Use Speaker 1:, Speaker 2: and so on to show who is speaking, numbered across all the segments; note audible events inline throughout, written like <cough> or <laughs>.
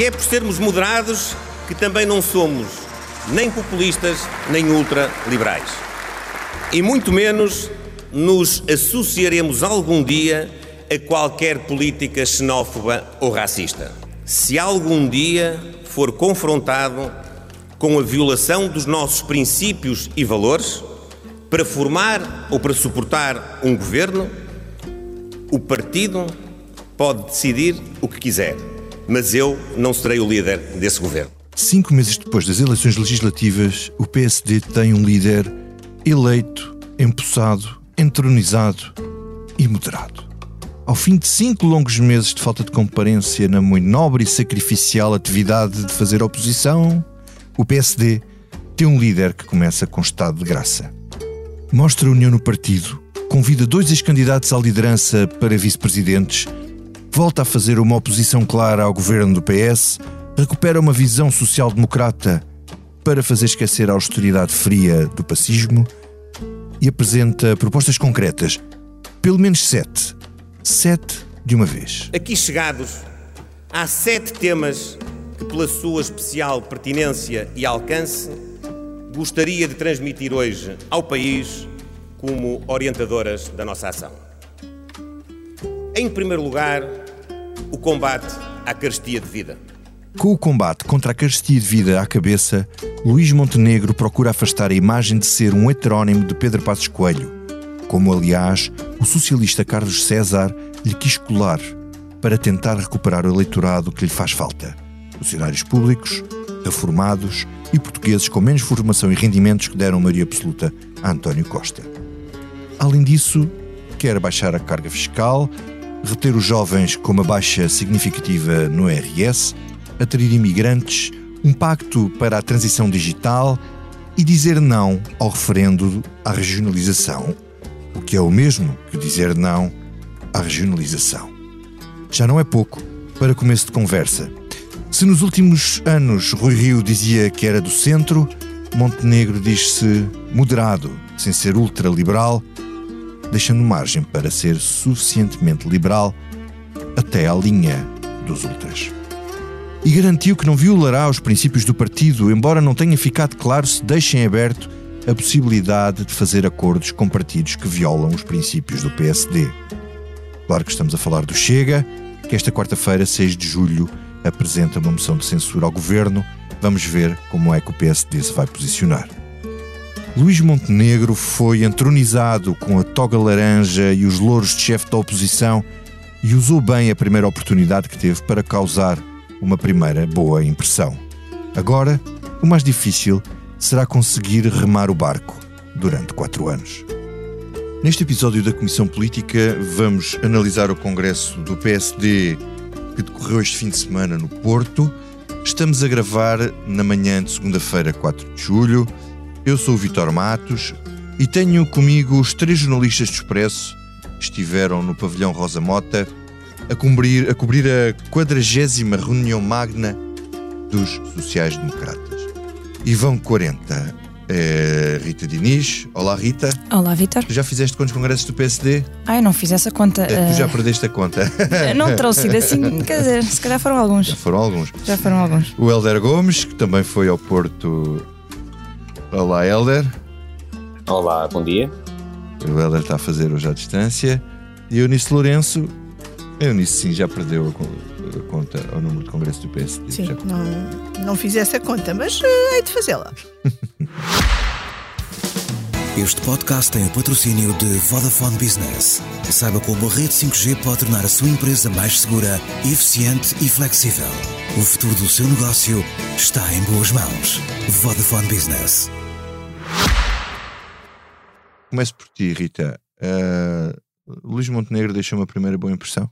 Speaker 1: E é por sermos moderados que também não somos nem populistas nem ultraliberais. E muito menos nos associaremos algum dia a qualquer política xenófoba ou racista. Se algum dia for confrontado com a violação dos nossos princípios e valores, para formar ou para suportar um governo, o partido pode decidir o que quiser, mas eu não serei o líder desse governo.
Speaker 2: Cinco meses depois das eleições legislativas, o PSD tem um líder eleito, empossado, entronizado e moderado. Ao fim de cinco longos meses de falta de comparência na muito nobre e sacrificial atividade de fazer oposição, o PSD tem um líder que começa com estado de graça. Mostra a união no partido, convida dois ex-candidatos à liderança para vice-presidentes, volta a fazer uma oposição clara ao governo do PS, recupera uma visão social-democrata para fazer esquecer a austeridade fria do pacismo e apresenta propostas concretas, pelo menos sete. Sete de uma vez.
Speaker 1: Aqui chegados, há sete temas que, pela sua especial pertinência e alcance, gostaria de transmitir hoje ao país como orientadoras da nossa ação. Em primeiro lugar, o combate à carestia de vida.
Speaker 2: Com o combate contra a carestia de vida à cabeça, Luís Montenegro procura afastar a imagem de ser um heterónimo de Pedro Passos Coelho, como aliás o socialista Carlos César lhe quis colar para tentar recuperar o eleitorado que lhe faz falta. Funcionários públicos, reformados e portugueses com menos formação e rendimentos que deram maioria absoluta a António Costa. Além disso, quer baixar a carga fiscal, reter os jovens com uma baixa significativa no RS atrair imigrantes, um pacto para a transição digital e dizer não ao referendo à regionalização, o que é o mesmo que dizer não à regionalização. Já não é pouco para começo de conversa. Se nos últimos anos Rui Rio dizia que era do centro, Montenegro diz-se moderado, sem ser ultraliberal, deixando margem para ser suficientemente liberal até à linha dos ultras e garantiu que não violará os princípios do partido, embora não tenha ficado claro se deixem aberto a possibilidade de fazer acordos com partidos que violam os princípios do PSD. Claro que estamos a falar do Chega, que esta quarta-feira, 6 de julho, apresenta uma moção de censura ao governo. Vamos ver como é que o PSD se vai posicionar. Luís Montenegro foi entronizado com a toga laranja e os louros de chefe da oposição e usou bem a primeira oportunidade que teve para causar uma primeira boa impressão. Agora, o mais difícil será conseguir remar o barco durante quatro anos. Neste episódio da Comissão Política, vamos analisar o congresso do PSD que decorreu este fim de semana no Porto. Estamos a gravar na manhã de segunda-feira, 4 de julho. Eu sou o Vitor Matos e tenho comigo os três jornalistas do Expresso que estiveram no pavilhão Rosa Mota a cobrir a, cobrir a 40 reunião magna dos sociais-democratas. E vão 40. É, Rita Diniz. Olá, Rita.
Speaker 3: Olá, Vitor.
Speaker 2: Já fizeste quantos congressos do PSD?
Speaker 3: Ai, não fiz essa conta.
Speaker 2: É, tu já uh... perdeste a conta.
Speaker 3: não trouxe assim, <laughs> quer dizer, se calhar foram alguns.
Speaker 2: Já foram alguns.
Speaker 3: Já foram alguns.
Speaker 2: O Helder Gomes, que também foi ao Porto. Olá, Helder.
Speaker 4: Olá, bom dia.
Speaker 2: O Helder está a fazer hoje à distância. E o Eunice Lourenço, eu nisso sim já perdeu a, a conta ao número de congresso do PSD.
Speaker 5: Sim, não, não fiz essa conta, mas uh, hei de fazê-la. <laughs>
Speaker 6: Este podcast tem o patrocínio de Vodafone Business. Saiba como a rede 5G pode tornar a sua empresa mais segura, eficiente e flexível. O futuro do seu negócio está em boas mãos. Vodafone Business.
Speaker 2: Começo por ti, Rita. Uh, Luís Montenegro deixou uma primeira boa impressão?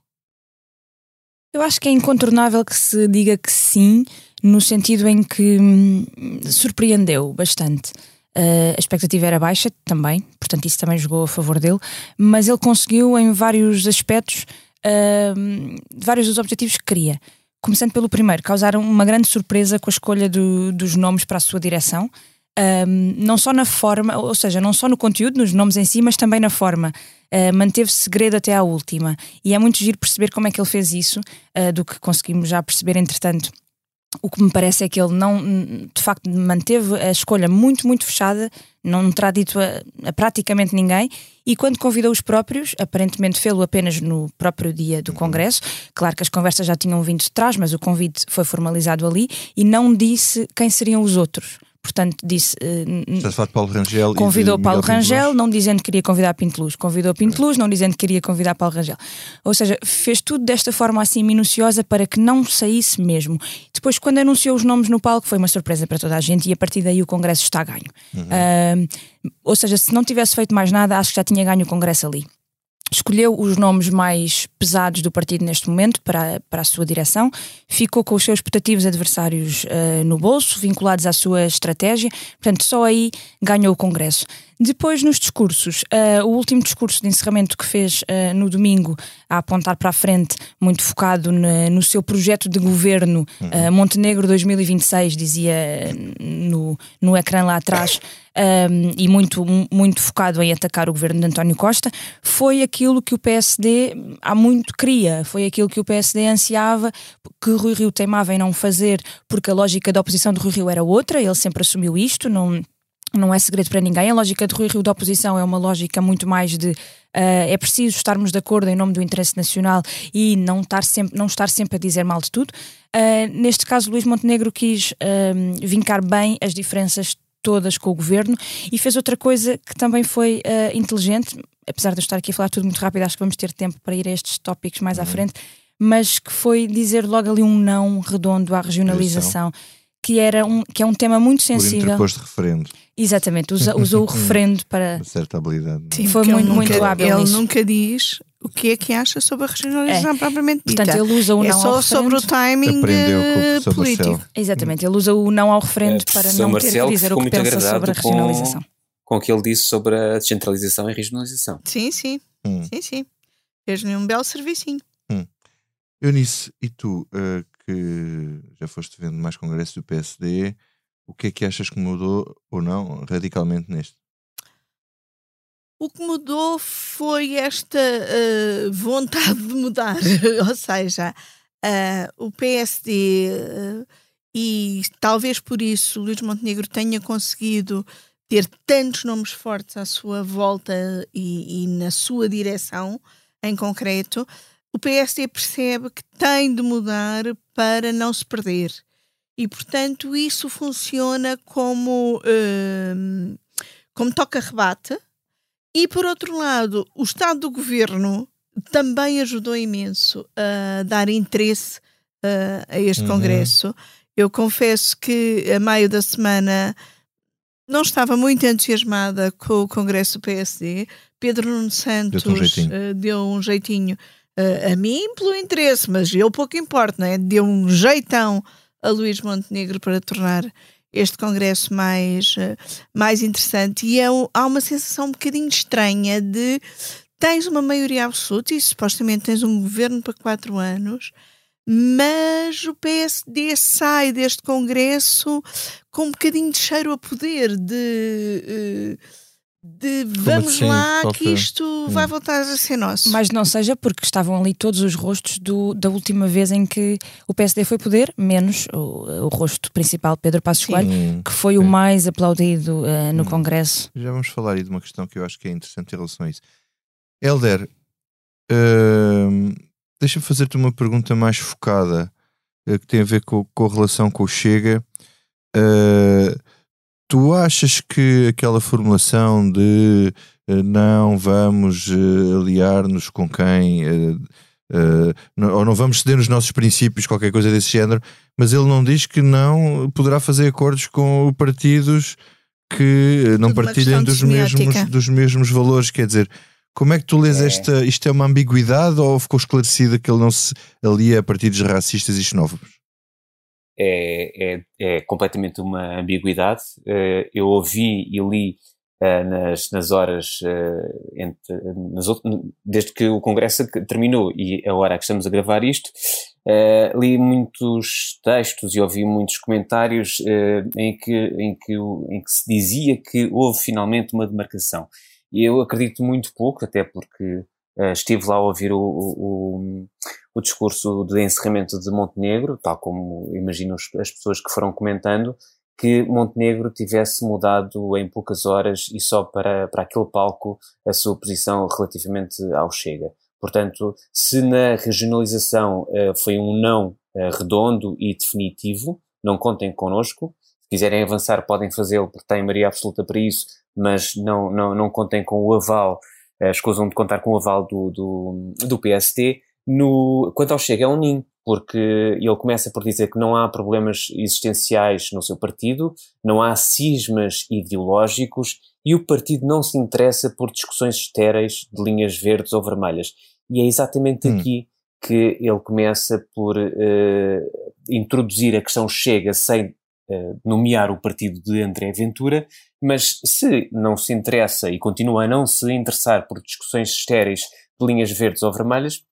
Speaker 3: Eu acho que é incontornável que se diga que sim, no sentido em que hum, surpreendeu bastante. Uh, a expectativa era baixa também, portanto, isso também jogou a favor dele, mas ele conseguiu em vários aspectos uh, vários dos objetivos que queria. Começando pelo primeiro, causar uma grande surpresa com a escolha do, dos nomes para a sua direção. Um, não só na forma, ou seja, não só no conteúdo, nos nomes em si, mas também na forma. Uh, manteve segredo até à última. E é muito giro perceber como é que ele fez isso, uh, do que conseguimos já perceber, entretanto, o que me parece é que ele não, de facto, manteve a escolha muito, muito fechada, não terá dito a, a praticamente ninguém, e quando convidou os próprios, aparentemente fê-lo apenas no próprio dia do Congresso. Claro que as conversas já tinham vindo de trás, mas o convite foi formalizado ali e não disse quem seriam os outros portanto disse. Uh,
Speaker 2: Estás a falar de Paulo Rangel
Speaker 3: Convidou Paulo Rangel, não dizendo que queria convidar Pinto Luz. Convidou Pinto Luz, não dizendo que queria convidar Paulo Rangel. Ou seja, fez tudo desta forma assim minuciosa para que não saísse mesmo. Depois, quando anunciou os nomes no palco, foi uma surpresa para toda a gente e a partir daí o Congresso está ganho. Uhum. Uh, ou seja, se não tivesse feito mais nada, acho que já tinha ganho o Congresso ali escolheu os nomes mais pesados do partido neste momento para, para a sua direção, ficou com os seus putativos adversários uh, no bolso, vinculados à sua estratégia, portanto, só aí ganhou o Congresso. Depois, nos discursos, uh, o último discurso de encerramento que fez uh, no domingo, a apontar para a frente, muito focado no, no seu projeto de governo, uh, Montenegro 2026, dizia no, no ecrã lá atrás, um, e muito, muito focado em atacar o governo de António Costa, foi aquilo que o PSD há muito queria, foi aquilo que o PSD ansiava, que Rui Rio teimava em não fazer, porque a lógica da oposição de Rui Rio era outra, ele sempre assumiu isto, não não é segredo para ninguém. A lógica de Rui Rio da oposição é uma lógica muito mais de uh, é preciso estarmos de acordo em nome do interesse nacional e não estar sempre, não estar sempre a dizer mal de tudo. Uh, neste caso, Luís Montenegro quis uh, vincar bem as diferenças todas com o governo e fez outra coisa que também foi inteligente, apesar de eu estar aqui a falar tudo muito rápido, acho que vamos ter tempo para ir a estes tópicos mais uhum. à frente, mas que foi dizer logo ali um não redondo à regionalização que, era um, que é um tema muito sensível.
Speaker 2: Por de referendo.
Speaker 3: Exatamente, usa, <laughs> usou o referendo para.
Speaker 2: Uma certa habilidade.
Speaker 3: Sim, Foi muito,
Speaker 5: nunca,
Speaker 3: muito hábil.
Speaker 5: Ele
Speaker 3: nisso.
Speaker 5: nunca diz o que é que acha sobre a regionalização é. propriamente dita.
Speaker 3: Portanto, ele usa o
Speaker 5: é
Speaker 3: não
Speaker 5: só
Speaker 3: ao
Speaker 5: sobre o timing
Speaker 2: com o
Speaker 5: político.
Speaker 2: Marcelo.
Speaker 3: Exatamente, ele usa o não ao referendo é, para não ter que dizer o que pensa sobre a regionalização. Com,
Speaker 4: com o que ele disse sobre a descentralização e regionalização.
Speaker 5: Sim, sim. Hum. Sim, sim. Fez-lhe um belo servicinho.
Speaker 2: Hum. Eunice, e tu, uh, que já foste vendo mais congressos do PSD, o que é que achas que mudou ou não radicalmente neste?
Speaker 5: O que mudou foi esta uh, vontade de mudar, <laughs> ou seja, uh, o PSD uh, e talvez por isso Luís Montenegro tenha conseguido ter tantos nomes fortes à sua volta e, e na sua direção em concreto, o PSD percebe que tem de mudar para não se perder e, portanto, isso funciona como, uh, como toca-rebate. E, por outro lado, o Estado do Governo também ajudou imenso a dar interesse uh, a este uhum. Congresso. Eu confesso que, a meio da semana, não estava muito entusiasmada com o Congresso do PSD. Pedro Nuno Santos deu um jeitinho, uh, deu um jeitinho uh, a mim pelo interesse, mas eu pouco importa, não é? Deu um jeitão a Luís Montenegro para tornar este congresso mais, eh, mais interessante. E é, há uma sensação um bocadinho estranha de tens uma maioria absoluta e supostamente tens um governo para quatro anos, mas o PSD sai deste congresso com um bocadinho de cheiro a poder de... Uh, de vamos assim? lá que isto hum. vai voltar a ser nosso.
Speaker 3: Mas não seja porque estavam ali todos os rostos do, da última vez em que o PSD foi poder, menos o, o rosto principal, Pedro Passos Coelho, que foi Sim. o mais aplaudido uh, no hum. Congresso.
Speaker 2: Já vamos falar aí de uma questão que eu acho que é interessante em relação a isso. Helder, uh, deixa-me fazer-te uma pergunta mais focada uh, que tem a ver com, com a relação com o Chega. Uh, Tu achas que aquela formulação de uh, não vamos uh, aliar-nos com quem, uh, ou não vamos ceder nos nossos princípios, qualquer coisa desse género, mas ele não diz que não poderá fazer acordos com partidos que não partilhem dos mesmos, dos mesmos valores, quer dizer, como é que tu lês é. esta? Isto é uma ambiguidade ou ficou esclarecido que ele não se alia a partidos racistas e xenófobos?
Speaker 4: É, é, é completamente uma ambiguidade. Uh, eu ouvi e li uh, nas, nas horas uh, entre, nas, desde que o Congresso terminou e a hora que estamos a gravar isto, li muitos textos e ouvi muitos comentários em, que, em, que, em que se dizia que houve finalmente uma demarcação. E eu acredito muito pouco, até porque estive lá a ouvir o, o, o discurso de encerramento de Montenegro, tal como imagino as pessoas que foram comentando, que Montenegro tivesse mudado em poucas horas e só para, para aquele palco a sua posição relativamente ao Chega. Portanto, se na regionalização uh, foi um não uh, redondo e definitivo, não contem connosco. Se quiserem avançar, podem fazê-lo, porque têm maioria absoluta para isso, mas não, não, não contem com o aval, uh, escusam de contar com o aval do, do, do PST. No, quanto ao Chega, é um ninho porque ele começa por dizer que não há problemas existenciais no seu partido, não há cismas ideológicos e o partido não se interessa por discussões estéreis de linhas verdes ou vermelhas. E é exatamente hum. aqui que ele começa por uh, introduzir a questão Chega sem uh, nomear o partido de André Ventura, mas se não se interessa e continua a não se interessar por discussões estéreis de linhas verdes ou vermelhas,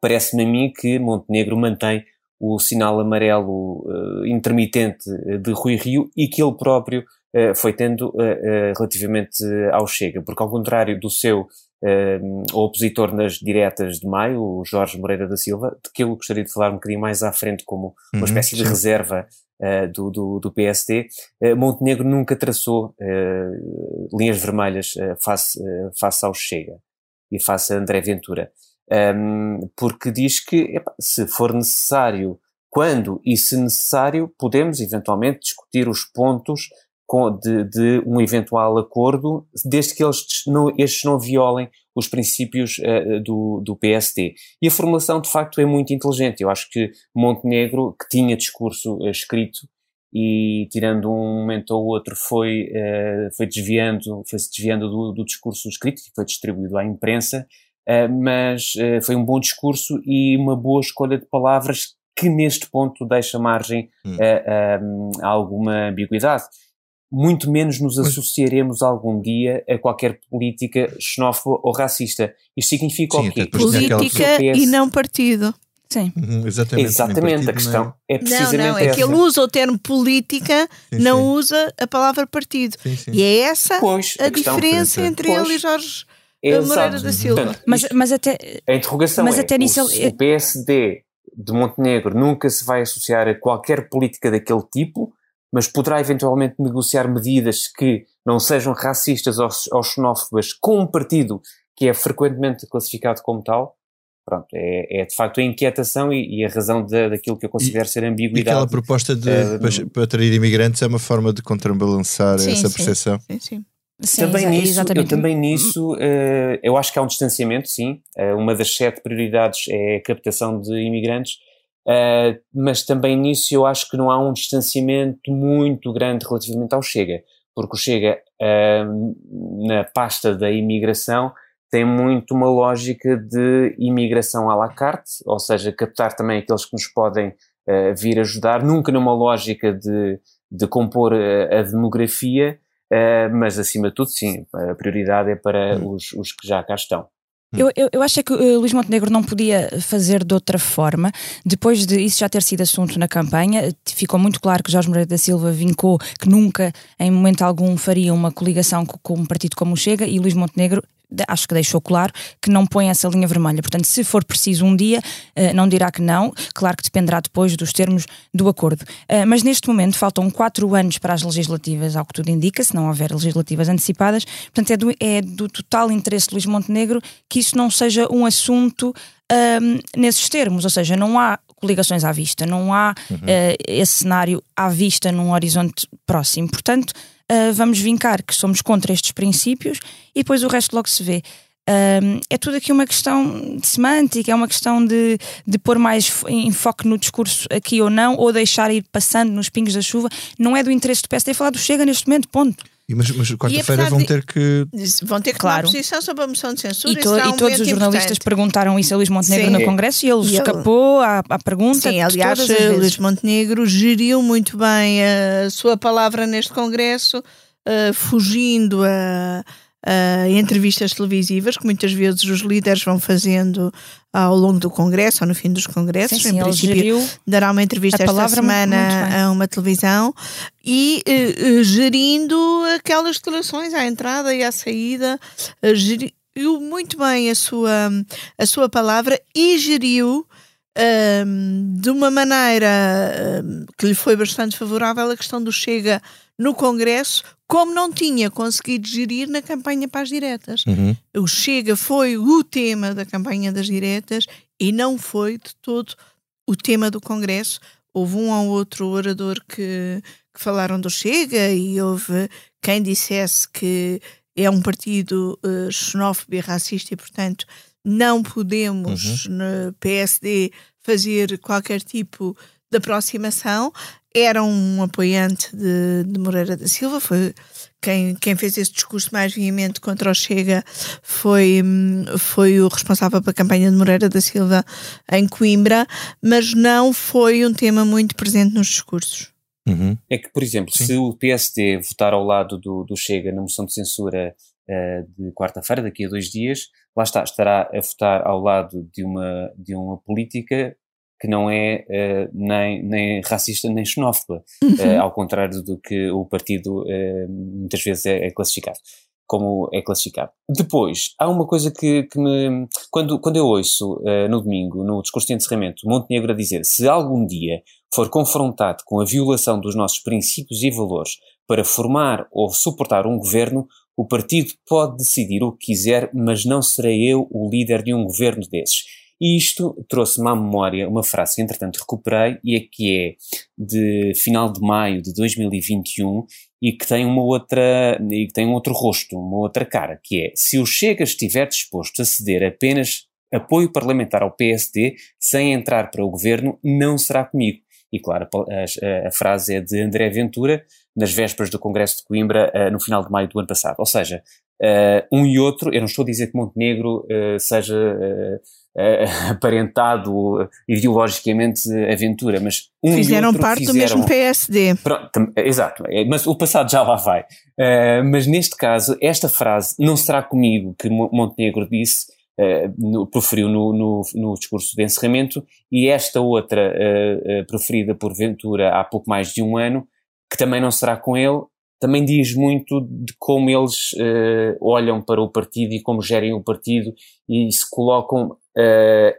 Speaker 4: parece-me a mim que Montenegro mantém o sinal amarelo uh, intermitente de Rui Rio e que ele próprio uh, foi tendo uh, relativamente ao Chega, porque ao contrário do seu opositor nas diretas de maio, o Jorge Moreira da Silva, de que eu gostaria de falar um bocadinho mais à frente como uma uhum, espécie de reserva do, do, do, PSD, Montenegro nunca traçou linhas vermelhas face, face ao Chega e face a André Ventura um, porque diz que epa, se for necessário, quando e se necessário, podemos eventualmente discutir os pontos de, de, um eventual acordo, desde que eles não, estes não violem os princípios uh, do, do PSD. E a formulação, de facto, é muito inteligente. Eu acho que Montenegro, que tinha discurso uh, escrito, e tirando um momento ou outro foi, uh, foi desviando, foi-se desviando do, do discurso escrito, que foi distribuído à imprensa, mas uh, foi um bom discurso e uma boa escolha de palavras que neste ponto deixa margem hum. a, a, a, alguma ambiguidade. Muito menos nos associaremos algum dia a qualquer política xenófoba ou racista. Isto significa Sim, o quê?
Speaker 5: Política e não partido.
Speaker 3: Sim.
Speaker 2: Uhum, exatamente.
Speaker 4: Exatamente, a questão não. é precisamente Não, não,
Speaker 5: é que ele usa o termo política, sim, não sim. usa a palavra partido. Sim, e é essa pois, a, a diferença entre pois. ele e Jorge Exato. Moreira da Silva. Portanto,
Speaker 3: mas, mas até,
Speaker 4: a interrogação mas é, até nisso o, o PSD de Montenegro nunca se vai associar a qualquer política daquele tipo, mas poderá eventualmente negociar medidas que não sejam racistas ou, ou xenófobas com um partido que é frequentemente classificado como tal. Pronto, é, é de facto a inquietação e, e a razão de, daquilo que eu considero e, ser ambiguidade. E
Speaker 2: aquela proposta de, uh, para, para atrair imigrantes é uma forma de contrabalançar sim, essa percepção.
Speaker 5: Sim, sim.
Speaker 4: Sim, também nisso, exatamente. eu também nisso, uh, eu acho que há um distanciamento, sim. Uh, uma das sete prioridades é a captação de imigrantes, uh, mas também nisso eu acho que não há um distanciamento muito grande relativamente ao Chega, porque o Chega, na pasta da imigração, tem muito uma lógica de imigração à la carte, ou seja, captar também aqueles que nos podem vir ajudar, nunca numa lógica de, de compor a demografia, Uh, mas acima de tudo, sim, a prioridade é para hum. os, os que já cá estão.
Speaker 3: Eu, eu, eu acho que uh, Luís Montenegro não podia fazer de outra forma. Depois de isso já ter sido assunto na campanha, ficou muito claro que Jorge Moreira da Silva vincou que nunca, em momento algum, faria uma coligação com, com um partido como o Chega e Luís Montenegro acho que deixou claro que não põe essa linha vermelha. Portanto, se for preciso um dia, eh, não dirá que não, claro que dependerá depois dos termos do acordo. Eh, mas neste momento faltam quatro anos para as legislativas, ao que tudo indica, se não houver legislativas antecipadas. Portanto, é do, é do total interesse de Luís Montenegro que isso não seja um assunto um, nesses termos, ou seja, não há coligações à vista, não há uhum. uh, esse cenário à vista num horizonte próximo. Portanto, uh, vamos vincar que somos contra estes princípios e depois o resto logo se vê. É tudo aqui uma questão de semântica, é uma questão de, de pôr mais enfoque no discurso aqui ou não, ou deixar ir passando nos pingos da chuva. Não é do interesse do PSD falar do Chega neste momento, ponto.
Speaker 2: E mas, mas quarta-feira vão ter que.
Speaker 5: Vão ter que claro. tomar posição sobre a moção de censura.
Speaker 3: E, to, e todos os jornalistas importante. perguntaram isso a Luís Montenegro Sim. no Congresso e ele e escapou à, à pergunta.
Speaker 5: Sim, aliás, Luís Montenegro geriu muito bem a sua palavra neste Congresso uh, fugindo a, a, entrevistas televisivas que muitas vezes os líderes vão fazendo ao longo do Congresso ou no fim dos Congressos.
Speaker 3: Sim, sim, em princípio,
Speaker 5: dará uma entrevista esta semana a uma televisão e uh, gerindo aquelas declarações à entrada e à saída, uh, geriu muito bem a sua, a sua palavra e geriu um, de uma maneira um, que lhe foi bastante favorável a questão do Chega no Congresso, como não tinha conseguido gerir na campanha para as diretas.
Speaker 2: Uhum.
Speaker 5: O Chega foi o tema da campanha das diretas e não foi de todo o tema do Congresso. Houve um ou outro orador que, que falaram do Chega e houve quem dissesse que é um partido uh, xenófobo e racista e, portanto, não podemos
Speaker 2: Uhum.
Speaker 5: no PSD fazer qualquer tipo de aproximação. Era um apoiante de, de Moreira da Silva, foi quem, quem fez esse discurso mais veemente contra o Chega foi, foi o responsável pela campanha de Moreira da Silva em Coimbra, mas não foi um tema muito presente nos discursos.
Speaker 2: Uhum.
Speaker 4: É que, por exemplo,
Speaker 2: Sim.
Speaker 4: se o PSD votar ao lado do, do Chega na moção de censura eh, de quarta-feira, daqui a dois dias, lá está, estará a votar ao lado de uma, de uma política que não é eh, nem, nem racista nem xenófoba, eh, ao contrário do que o partido eh, muitas vezes é, é classificado. Como é classificado. Depois, há uma coisa que, que me. Quando, quando eu ouço no domingo, no discurso de encerramento, Montenegro a dizer se algum dia for confrontado com a violação dos nossos princípios e valores para formar ou suportar um governo, o partido pode decidir o que quiser, mas não serei eu o líder de um governo desses. E isto trouxe-me à memória uma frase que, entretanto, recuperei e é que é de final de maio de 2021 e que tem uma outra, e que tem um outro rosto, uma outra cara, que é se o Chega estiver disposto a ceder apenas apoio parlamentar ao PSD sem entrar para o governo, não será comigo. E claro, a, a, frase é de André Ventura, nas vésperas do Congresso de Coimbra, uh, no final de maio do ano passado. Ou seja, uh, um e outro, eu não estou a dizer que Montenegro uh, seja <laughs> aparentado ideologicamente aventura, mas um
Speaker 5: fizeram parte
Speaker 4: fizeram,
Speaker 5: do mesmo PSD.
Speaker 4: Pronto, exato, é, mas o passado já lá vai. mas neste caso, esta frase não será comigo que Montenegro disse, Uh, no, proferiu no, no, no, discurso de encerramento, e esta outra, uh, uh, proferida por Ventura há pouco mais de um ano, que também não será com ele, também diz muito de como eles olham para o partido e como gerem o partido e se colocam.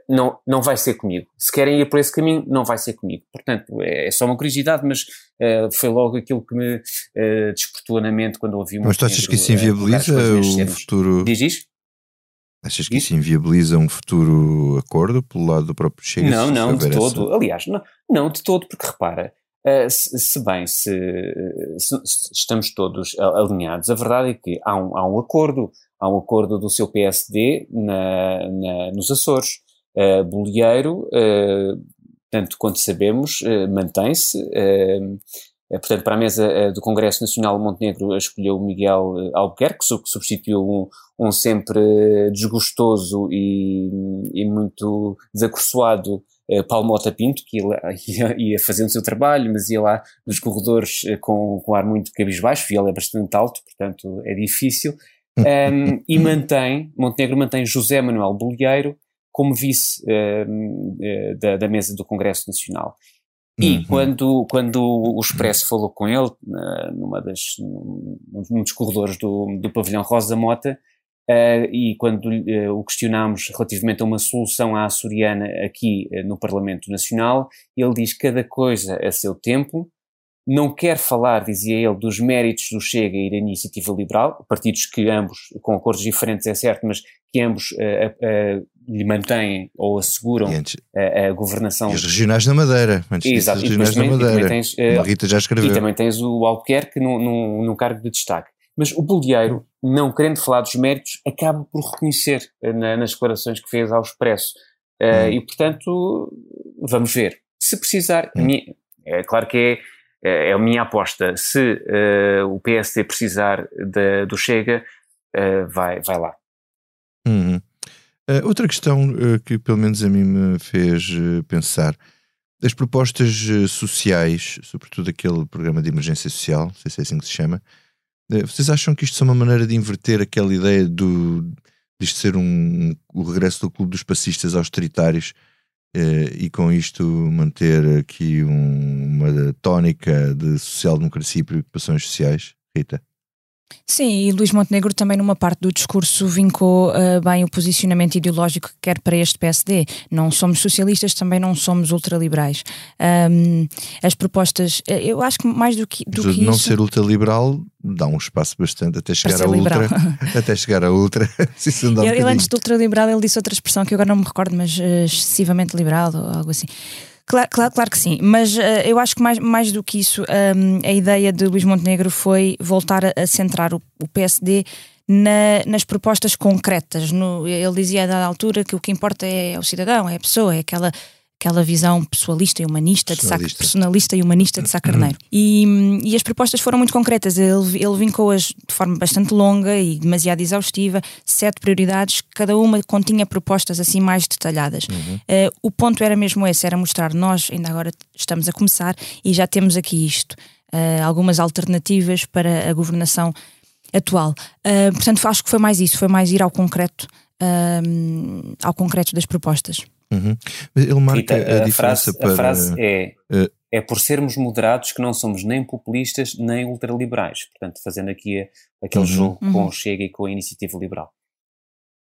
Speaker 4: Não, não vai ser comigo. Se querem ir por esse caminho, não vai ser comigo. Portanto, é, é só uma curiosidade, mas foi logo aquilo que me despertou na mente quando ouvi
Speaker 2: Mas tu achas que isso inviabiliza o futuro?
Speaker 4: Diz isso?
Speaker 2: Achas que isso inviabiliza um futuro acordo pelo lado do próprio Chega?
Speaker 4: Não, não, de todo. Essa... Aliás, não, não, de todo, porque repara, uh, se, se, bem se, se, se, estamos todos alinhados, a verdade é que há um, há um acordo, há um acordo do seu PSD na, na, nos Açores. Uh, Bolieiro, uh, tanto quanto sabemos, mantém-se. Portanto, para a mesa do Congresso Nacional, Montenegro escolheu Miguel Albuquerque, que substituiu um, um sempre desgostoso e, e muito desacursoado eh, Paulo Mota Pinto, que ia, <laughs> ia, fazendo o seu trabalho, mas ia lá nos corredores eh, com, com ar muito cabisbaixo, e ele é bastante alto, portanto é difícil. Um, e mantém, Montenegro mantém José Manuel Bolieiro como vice um, da, da mesa do Congresso Nacional. E uhum. quando, quando o Expresso falou com ele, numa das, num, num dos corredores do, do pavilhão Rosa Mota, Uh, e quando uh, o questionámos relativamente a uma solução à açoriana aqui uh, no Parlamento Nacional, ele diz cada coisa a seu tempo, não quer falar, dizia ele, dos méritos do Chega e da Iniciativa Liberal, partidos que ambos, com acordos diferentes é certo, mas que ambos lhe mantêm ou asseguram
Speaker 2: antes,
Speaker 4: a, a, governação.
Speaker 2: E os regionais da Madeira, antes
Speaker 4: Exato,
Speaker 2: os regionais da Madeira.
Speaker 4: Tens,
Speaker 2: a Rita já escreveu.
Speaker 4: E também tens o Albuquerque num, num, num cargo de destaque. Mas o Bolieiro, não querendo falar dos méritos, acaba por reconhecer na, nas declarações que fez ao Expresso. Uh, hum. E, portanto, vamos ver. Se precisar,
Speaker 2: Hum.
Speaker 4: minha, é claro que é, é a minha aposta. Se uh, o PSD precisar de, do Chega, uh, vai, vai lá.
Speaker 2: Uhum. outra questão que, pelo menos, a mim me fez pensar. As propostas sociais, sobretudo aquele programa de emergência social, não sei se é assim que se chama, vocês acham que isto é uma maneira de inverter aquela ideia do, de isto ser um, o regresso do clube dos passistas austeritários e com isto manter aqui um, uma tónica de social-democracia e preocupações sociais? Rita?
Speaker 3: Sim, e Luís Montenegro também numa parte do discurso vincou uh, bem o posicionamento ideológico que quer para este PSD. Não somos socialistas, também não somos ultraliberais. Um, as propostas, eh, eu acho que mais do que, do que
Speaker 2: não
Speaker 3: isso...
Speaker 2: ser ultraliberal dá um espaço bastante até chegar a ultra, <laughs> até chegar a ultra. <laughs>
Speaker 3: um ele, ele antes de ultraliberal ele disse outra expressão que eu agora não me recordo, mas uh, excessivamente liberal ou algo assim. Claro, claro, claro que sim, mas uh, eu acho que mais, mais do que isso, um, a ideia de Luís Montenegro foi voltar a, a centrar o, o PSD na, nas propostas concretas. No, ele dizia a dada altura que o que importa é o cidadão, é a pessoa, é aquela aquela visão pessoalista e humanista, personalista. de Sá, personalista e humanista de Sá Carneiro. Uhum. E, e, as propostas foram muito concretas, ele, ele vincou-as de forma bastante longa e demasiado exaustiva, sete prioridades, cada uma continha propostas assim mais detalhadas. Uhum. Uh, o ponto era mesmo esse, era mostrar, nós ainda agora estamos a começar e já temos aqui isto, uh, algumas alternativas para a governação atual. Uh, portanto, acho que foi mais isso, foi mais ir ao concreto, ao concreto das propostas.
Speaker 2: Uhum. Ele marca Rita, a, a,
Speaker 4: frase,
Speaker 2: para...
Speaker 4: a frase é, uh, é por sermos moderados que não somos nem populistas nem ultraliberais. Portanto, fazendo aqui aquele uhum. jogo uhum. com o Chega e com a iniciativa liberal.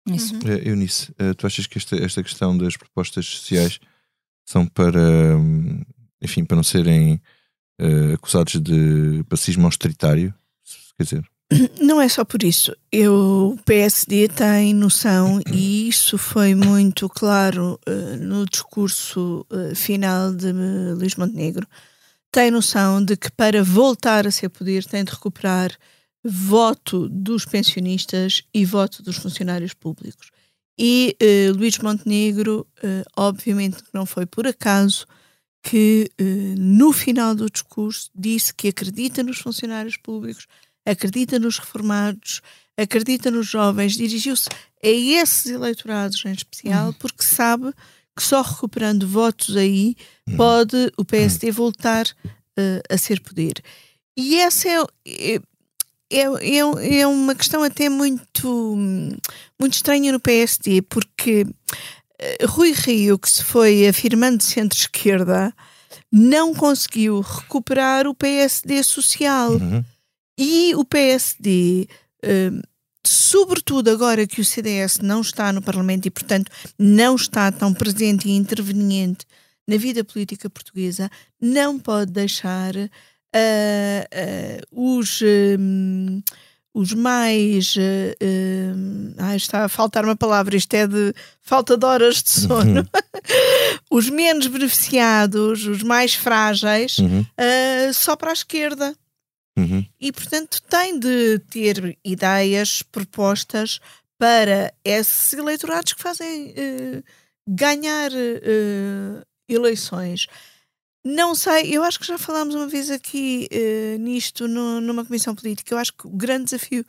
Speaker 3: Isso.
Speaker 2: Uhum. Eunice, uh, tu achas que esta, esta questão das propostas sociais são para, hum, enfim, para não serem uh, acusados de pacismo austeritário? Quer dizer, <clears throat>
Speaker 5: não é só por isso. Eu, o PSD tem noção, e isso foi muito claro uh, no discurso uh, final de uh, Luís Montenegro, tem noção de que para voltar a ser poder tem de recuperar voto dos pensionistas e voto dos funcionários públicos. E uh, Luís Montenegro, obviamente não foi por acaso, que no final do discurso disse que acredita nos funcionários públicos, acredita nos reformados, acredita nos jovens, dirigiu-se a esses eleitorados em especial, uhum. porque sabe que só recuperando votos aí uhum. pode o PSD uhum. voltar uh, a ser poder. E essa é, é, é, é, é uma questão até muito, muito estranha no PSD, porque uh, Rui Rio, que se foi afirmando centro-esquerda, não conseguiu recuperar o PSD social. Uhum. E o PSD, hum, sobretudo agora que o CDS não está no Parlamento e, portanto, não está tão presente e interveniente na vida política portuguesa, não pode deixar uh, uh, os. Um, os mais. Uh, uh, está a faltar uma palavra, isto é de falta de horas de sono. Uhum. <laughs> os menos beneficiados, os mais frágeis, uhum. uh, só para a esquerda. Uhum. E, portanto, tem de ter ideias, propostas para esses eleitorados que fazem uh, ganhar uh, eleições. Não sei, eu acho que já falámos uma vez aqui uh, nisto no, numa comissão política. Eu acho que o grande desafio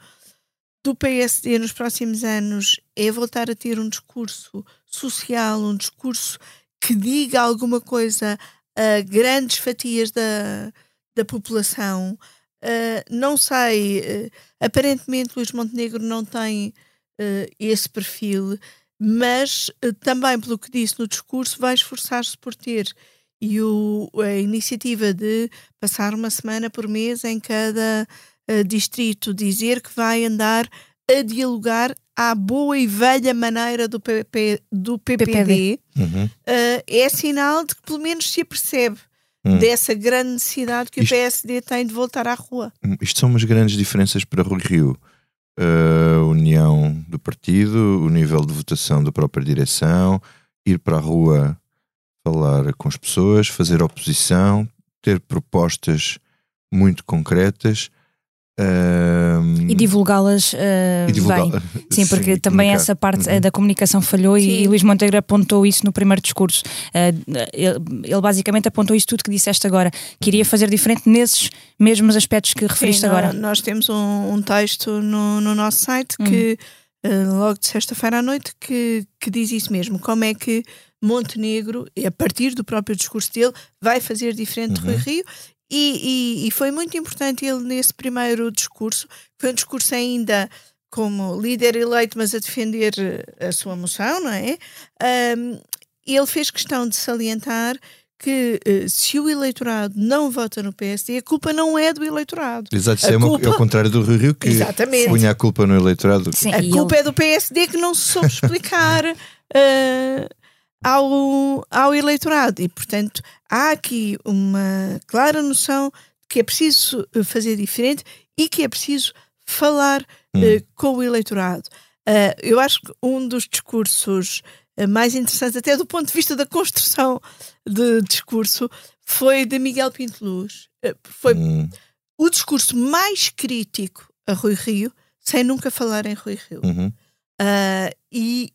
Speaker 5: do PSD nos próximos anos é voltar a ter um discurso social, um discurso que diga alguma coisa a grandes fatias da, da população, Uh, não sei, uh, aparentemente Luís Montenegro não tem uh, esse perfil, mas também, pelo que disse no discurso, vai esforçar-se por ter. E o, a iniciativa de passar uma semana por mês em cada distrito, dizer que vai andar a dialogar à boa e velha maneira do, PP, do PPD, PPD. Uhum. é sinal de que pelo menos se apercebe hum. dessa grande necessidade que isto, o PSD tem de voltar à rua.
Speaker 2: Hum, isto são umas grandes diferenças para Rui Rio. A união do partido, o nível de votação da própria direção, ir para a rua falar com as pessoas, fazer oposição, ter propostas muito concretas
Speaker 3: um, e divulgá-las uh, divulgá bem. <laughs> Sim, porque sim, também comunicar. essa parte uhum. da comunicação falhou sim. e Luís Monteiro apontou isso no primeiro discurso. Uh, ele, ele, basicamente apontou isso tudo que disseste agora, que iria fazer diferente nesses mesmos aspectos que referiste sim, agora.
Speaker 5: Nós temos um, um texto no, no, nosso site que, uh, logo de sexta-feira à noite, que, que diz isso mesmo. Como é que Montenegro, a partir do próprio discurso dele, vai fazer diferente uhum. de Rui Rio e, e, e, foi muito importante ele nesse primeiro discurso, foi um discurso ainda como líder eleito, mas a defender a sua moção, não é? Um, ele fez questão de salientar que uh, se o eleitorado não vota no PSD, a culpa não é do eleitorado.
Speaker 2: Exato, isso é, culpa... é, o contrário do Rio Rio que Exatamente. punha a culpa no eleitorado.
Speaker 5: Sim, a culpa ele... é do PSD que não se soube <laughs> explicar uh, ao, ao eleitorado. E, portanto, há aqui uma clara noção de que é preciso fazer diferente e que é preciso falar hum. uh, com o eleitorado. eu acho que um dos discursos mais interessantes, até do ponto de vista da construção de discurso foi de Miguel Pinto Luz. Eh, foi hum. o discurso mais crítico a Rui Rio, sem nunca falar em Rui Rio. Uhum. Uh, e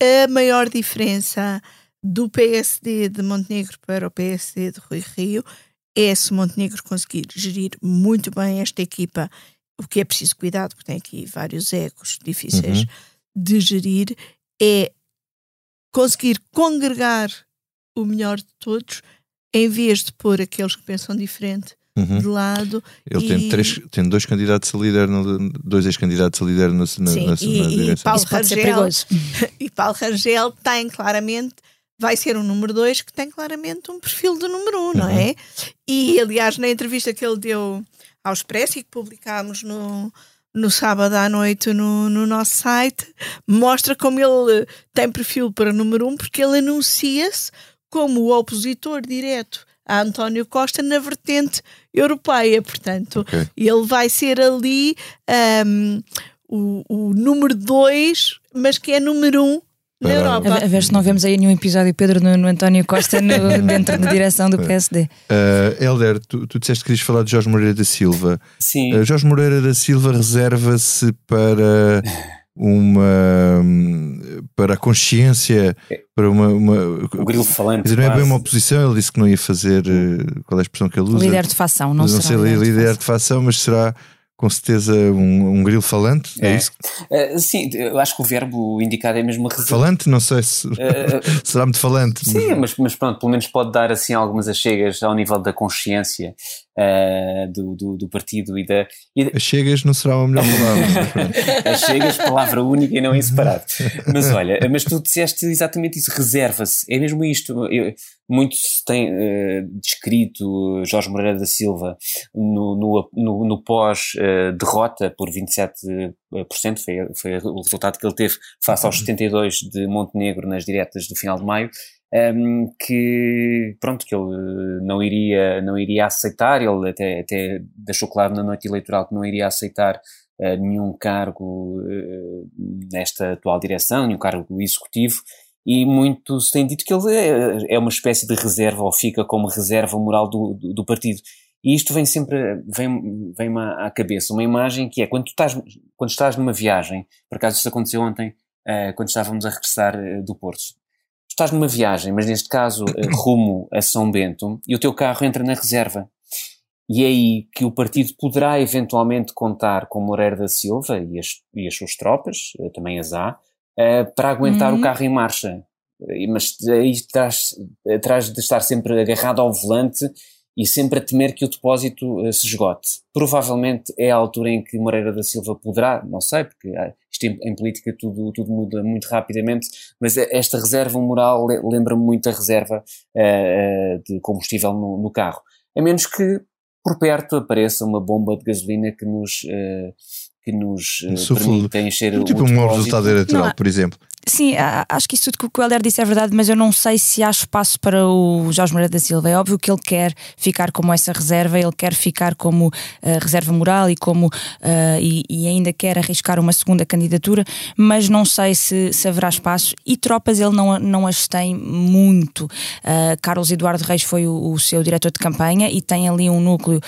Speaker 5: a maior diferença do PSD de Montenegro para o PSD de Rui Rio é se Montenegro conseguir gerir muito bem esta equipa, o que é preciso cuidado, porque tem aqui vários egos difíceis uhum. de gerir, é conseguir congregar o melhor de todos, em vez de pôr aqueles que pensam diferente uhum. de lado.
Speaker 2: Ele e... tem, três, tem dois candidatos a líder, no, dois ex-candidatos a líder na, na, Sim, na,
Speaker 5: e,
Speaker 2: na
Speaker 5: e Paulo Rangel, <laughs> e Paulo Rangel tem claramente vai ser um número dois que tem claramente um perfil de número um, uhum. não é? E aliás, na entrevista que ele deu ao Expresso e que publicámos no, no sábado à noite no, no nosso site, mostra como ele tem perfil para número um, porque ele anuncia-se como o opositor direto a António Costa na vertente europeia. Portanto, okay. ele vai ser ali um, o, o número dois, mas que é número um na Europa.
Speaker 3: A, ver se não vemos aí nenhum episódio Pedro no, no António Costa no, <laughs> <laughs> dentro da direção do PSD. Uh,
Speaker 2: eh, Helder, tu, tu disseste que querias falar de Jorge Moreira da Silva.
Speaker 4: Sim. Uh,
Speaker 2: Jorge Moreira da Silva reserva-se para uma para a consciência para uma, uma
Speaker 4: o grilo falante
Speaker 2: dizer, não é bem uma oposição ele disse que não ia fazer eh, qual é a expressão que ele usa?
Speaker 3: Líder de facção não, não
Speaker 2: será líder, líder de facção mas será com certeza um, um grilo falante, é, é isso?
Speaker 4: Uh, sim, eu acho que o verbo indicado é mesmo reserva.
Speaker 2: Falante? Não sei se uh, <laughs> será muito falante.
Speaker 4: Sim, mas, mas pronto, pelo menos pode dar assim algumas achegas ao nível da consciência uh, do, do, do, partido e da. E
Speaker 2: Achegas não será uma melhor palavra. <laughs>
Speaker 4: Achegas, palavra única e não em separado. Mas olha, mas tu disseste exatamente isso, reserva-se. É mesmo isto. Eu, muito se tem uh, descrito Jorge Moreira da Silva no, no, no, no pós-derrota uh, por 27%, foi, foi o resultado que ele teve face aos 72% de Montenegro nas diretas do final de maio um, que pronto que ele não iria não iria aceitar ele até até deixou claro na noite eleitoral que não iria aceitar uh, nenhum cargo uh, nesta atual direção nenhum cargo executivo e muito se tem dito que ele é, é uma espécie de reserva ou fica como reserva moral do, do, do partido. E isto vem sempre vem vem à cabeça. Uma imagem que é quando estás quando estás numa viagem por acaso isso aconteceu ontem uh, quando estávamos a regressar do Porto. Estás numa viagem, mas neste caso eh, <coughs> rumo a São Bento, e o teu carro entra na reserva. E é aí que o partido poderá eventualmente contar com Moreira da Silva e as, e as suas tropas, também as há, uh, para aguentar uhum. o carro em marcha. Mas aí traz, traz de estar sempre agarrado ao volante e sempre a temer que o depósito uh, se esgote. Provavelmente é a altura em que Moreira da Silva poderá, não sei, porque uh, isto em, em, política tudo, tudo muda muito rapidamente, mas esta reserva moral lembra-me muito a reserva uh, de combustível no, no, carro. A menos que por perto apareça uma bomba de gasolina que nos, que nos permita encher
Speaker 2: tipo
Speaker 4: o
Speaker 2: Tipo um resultado eleitoral, por exemplo.
Speaker 3: Sim, acho que isso tudo que o Helder disse é verdade, mas eu não sei se há espaço para o Jorge Moreira da Silva. É óbvio que ele quer ficar como essa reserva, ele quer ficar como uh, reserva moral e, como, uh, e, e, ainda quer arriscar uma segunda candidatura, mas não sei se, se haverá espaço. E tropas ele não, não as tem muito. Uh, Carlos Eduardo Reis foi o, o seu diretor de campanha e tem ali um núcleo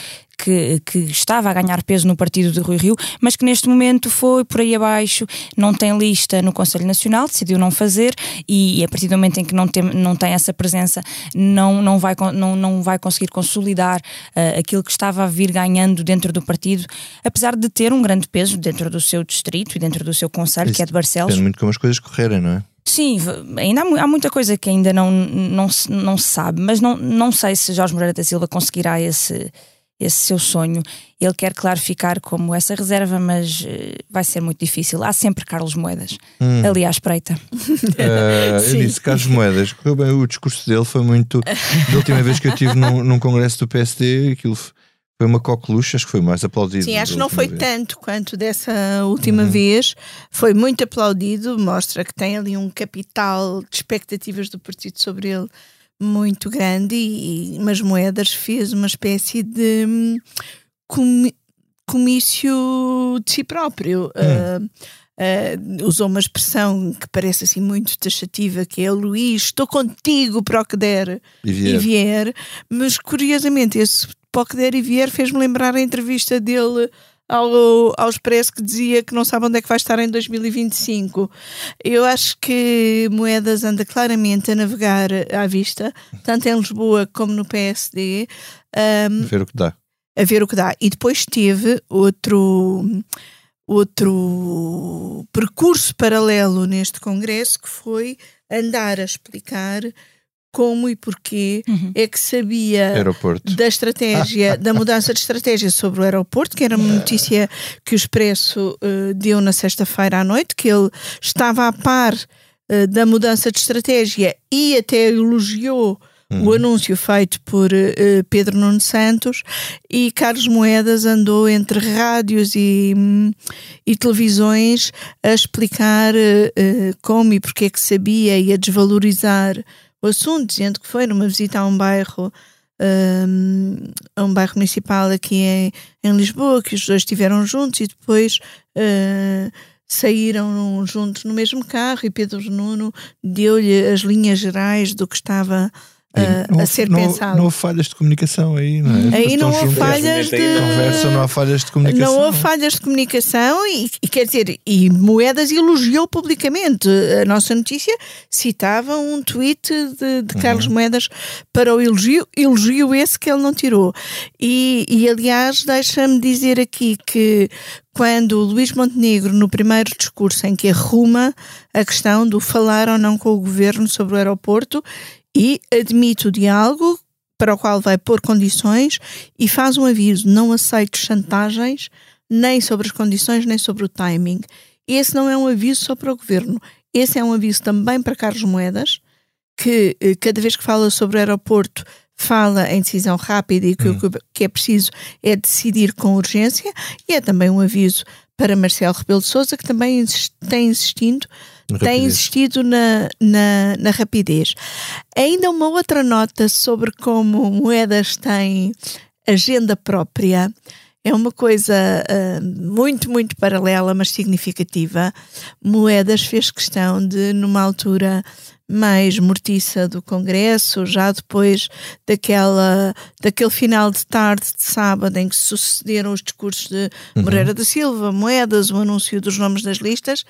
Speaker 3: que, que, estava a ganhar peso no partido de Rui Rio, mas que neste momento foi por aí abaixo, não tem lista no Conselho Nacional, decidiu não fazer e, a partir do momento em que não tem, não tem essa presença, não, não, vai, não, não vai conseguir consolidar uh, aquilo que estava a vir ganhando dentro do partido, apesar de ter um grande peso dentro do seu distrito e dentro do seu Conselho, que é de Barcelos.
Speaker 2: Depende muito como as coisas correrem, não é?
Speaker 3: Sim, ainda há, há, muita coisa que ainda não, não, se, não se sabe, mas não, não sei se Jorge Moreira da Silva conseguirá esse, esse seu sonho. Ele quer, claro, ficar como essa reserva, mas eh, vai ser muito difícil. Há sempre Carlos Moedas,
Speaker 2: Hum.
Speaker 3: ali à espreita.
Speaker 2: Eh, eu <laughs> disse Carlos Moedas, correu bem, o discurso dele foi muito. Da última vez que eu estive num, num congresso do PSD, aquilo foi uma coqueluche, acho que foi mais aplaudido.
Speaker 5: Sim, acho que não foi
Speaker 2: vez.
Speaker 5: tanto quanto dessa última vez. Foi muito aplaudido, mostra que tem ali um capital de expectativas do partido sobre ele muito grande e, e mas Moedas fez uma espécie de hum, comi- comício de si próprio. Ah, ah, usou uma expressão que parece assim muito taxativa, que é Luís, estou contigo para o que der
Speaker 2: E
Speaker 5: e
Speaker 2: vier.
Speaker 5: vier, mas curiosamente esse Poc der e vier fez-me lembrar a entrevista dele ao, ao Expresso que dizia que não sabe onde é que vai estar em 2025. Eu acho que Moedas anda claramente a navegar à vista, tanto em Lisboa como no PSD, um,
Speaker 2: Ver o que dá.
Speaker 5: a ver o que dá. E depois teve outro outro percurso paralelo neste congresso que foi andar a explicar como e porquê
Speaker 3: Uhum.
Speaker 5: é que sabia
Speaker 2: Aeroporto.
Speaker 5: da estratégia, <laughs> da mudança de estratégia sobre o aeroporto, que era uma notícia que o Expresso eh, deu na sexta-feira à noite, que ele estava a par eh, da mudança de estratégia e até elogiou o anúncio feito por eh, Pedro Nuno Santos e Carlos Moedas andou entre rádios e, hum, e televisões a explicar como e porque é que sabia e a desvalorizar o assunto, dizendo que foi numa visita a um bairro hum, a um bairro municipal aqui em, em Lisboa, que os dois estiveram juntos e depois eh, saíram juntos no mesmo carro e Pedro Nuno deu-lhe as linhas gerais do que estava eh,
Speaker 2: não,
Speaker 5: a
Speaker 2: há-
Speaker 5: ser
Speaker 2: não,
Speaker 5: pensado.
Speaker 2: Não há falhas de comunicação aí, não é?
Speaker 5: Aí não há falhas de.
Speaker 2: Conversa, não há falhas de comunicação.
Speaker 5: Não houve falhas de comunicação e, e quer dizer, e Moedas elogiou publicamente. A nossa notícia citava um tweet de, de Carlos Moedas para o elogio, elogio esse que ele não tirou. E, e aliás, deixa-me dizer aqui que quando o Luís Montenegro, no primeiro discurso em que arruma a questão do falar ou não com o governo sobre o aeroporto e admite o diálogo para o qual vai pôr condições e faz um aviso: não aceito chantagens nem sobre as condições nem sobre o timing. Esse não é um aviso só para o governo, esse é um aviso também para Carlos Moedas, que eh, cada vez que fala sobre o aeroporto fala em decisão rápida e que o que- é preciso é decidir com urgência, e é também um aviso para Marcelo Rebelo de Sousa, que também tem insistindo tem
Speaker 2: Rapidez.
Speaker 5: insistido na, na, na rapidez. Ainda uma outra nota sobre como Moedas tem agenda própria. É uma coisa ah, muito, muito paralela, mas significativa. Moedas fez questão de, numa altura mais mortiça do Congresso, já depois daquela, daquele final de tarde de sábado em que sucederam os discursos de Moreira da Silva, Moedas, o anúncio dos nomes das listas,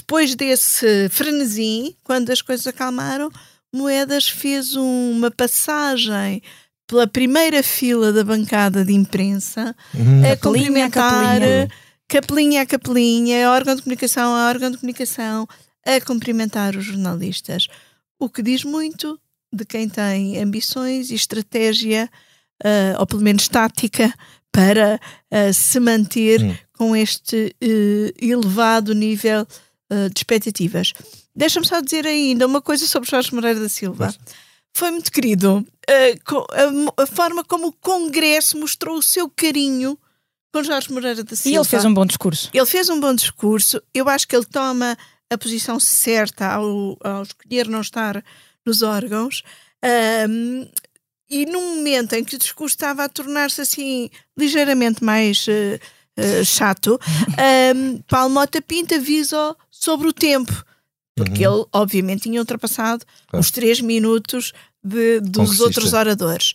Speaker 5: depois desse frenesim, quando as coisas acalmaram, Moedas fez uma passagem pela primeira fila da bancada de imprensa
Speaker 2: Uhum.
Speaker 5: a
Speaker 3: Capelinha a
Speaker 5: cumprimentar
Speaker 3: capelinha.
Speaker 5: capelinha a capelinha, órgão de comunicação a órgão de comunicação, a cumprimentar os jornalistas. O que diz muito de quem tem ambições e estratégia, ah, ou pelo menos tática, para ah, se manter
Speaker 2: Hum.
Speaker 5: com este eh, elevado nível ah, de expectativas. Deixa-me só dizer ainda uma coisa sobre Jorge Moreira da Silva. Foi muito querido co- a a forma como o Congresso mostrou o seu carinho com Jorge Moreira da Silva.
Speaker 3: E ele fez um bom discurso.
Speaker 5: Ele fez um bom discurso. Eu acho que ele toma a posição certa ao, ao escolher não estar nos órgãos. Ahm, e num momento em que o discurso estava a tornar-se assim ligeiramente mais eh, eh, chato, um, Paulo Mota Pinto avisa sobre o tempo. Porque ele, obviamente, tinha ultrapassado
Speaker 2: Claro.
Speaker 5: os três minutos de- dos outros oradores.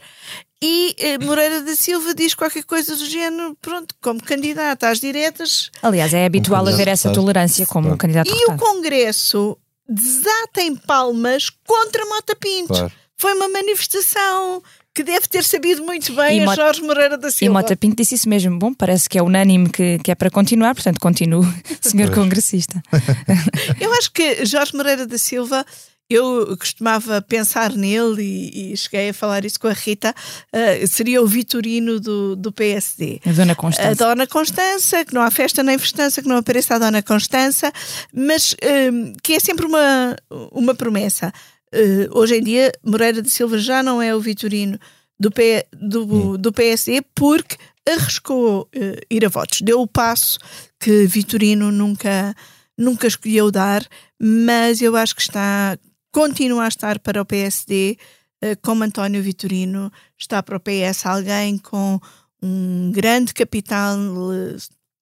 Speaker 5: E eh, Moreira da Silva diz qualquer coisa do género, pronto, como candidato às diretas,
Speaker 3: Aliás, é habitual haver essa tolerância como
Speaker 2: Claro.
Speaker 3: candidato
Speaker 5: E o
Speaker 3: derrotado.
Speaker 5: Congresso desata em palmas contra Mota Pinto.
Speaker 2: Claro.
Speaker 5: Foi uma manifestação que deve ter sabido muito bem
Speaker 3: E
Speaker 5: a
Speaker 3: Mota-
Speaker 5: Jorge Moreira da
Speaker 3: E
Speaker 5: Silva.
Speaker 3: Mota Pinto disse isso mesmo. Bom, parece que é unânime que, que é para continuar, portanto, continue, <laughs> senhor
Speaker 2: Pois.
Speaker 3: congressista. <laughs>
Speaker 5: Eu acho que Jorge Moreira da Silva, eu costumava pensar nele e, e, cheguei a falar isso com a Rita, uh, seria o Vitorino do, do PSD.
Speaker 3: A Dona Constança.
Speaker 5: A Dona Constança, que não há festa nem festança, que não apareça a Dona Constança, mas uh, que é sempre uma, uma promessa. Uh, hoje em dia, Moreira de Silva já não é o Vitorino do, P, do, hum. do PSD porque arriscou ir a votos. Deu o passo que Vitorino nunca, nunca escolheu dar, mas eu acho que está continua a estar para o PSD, eh, como António Vitorino está para o PS, alguém com um grande capital eh,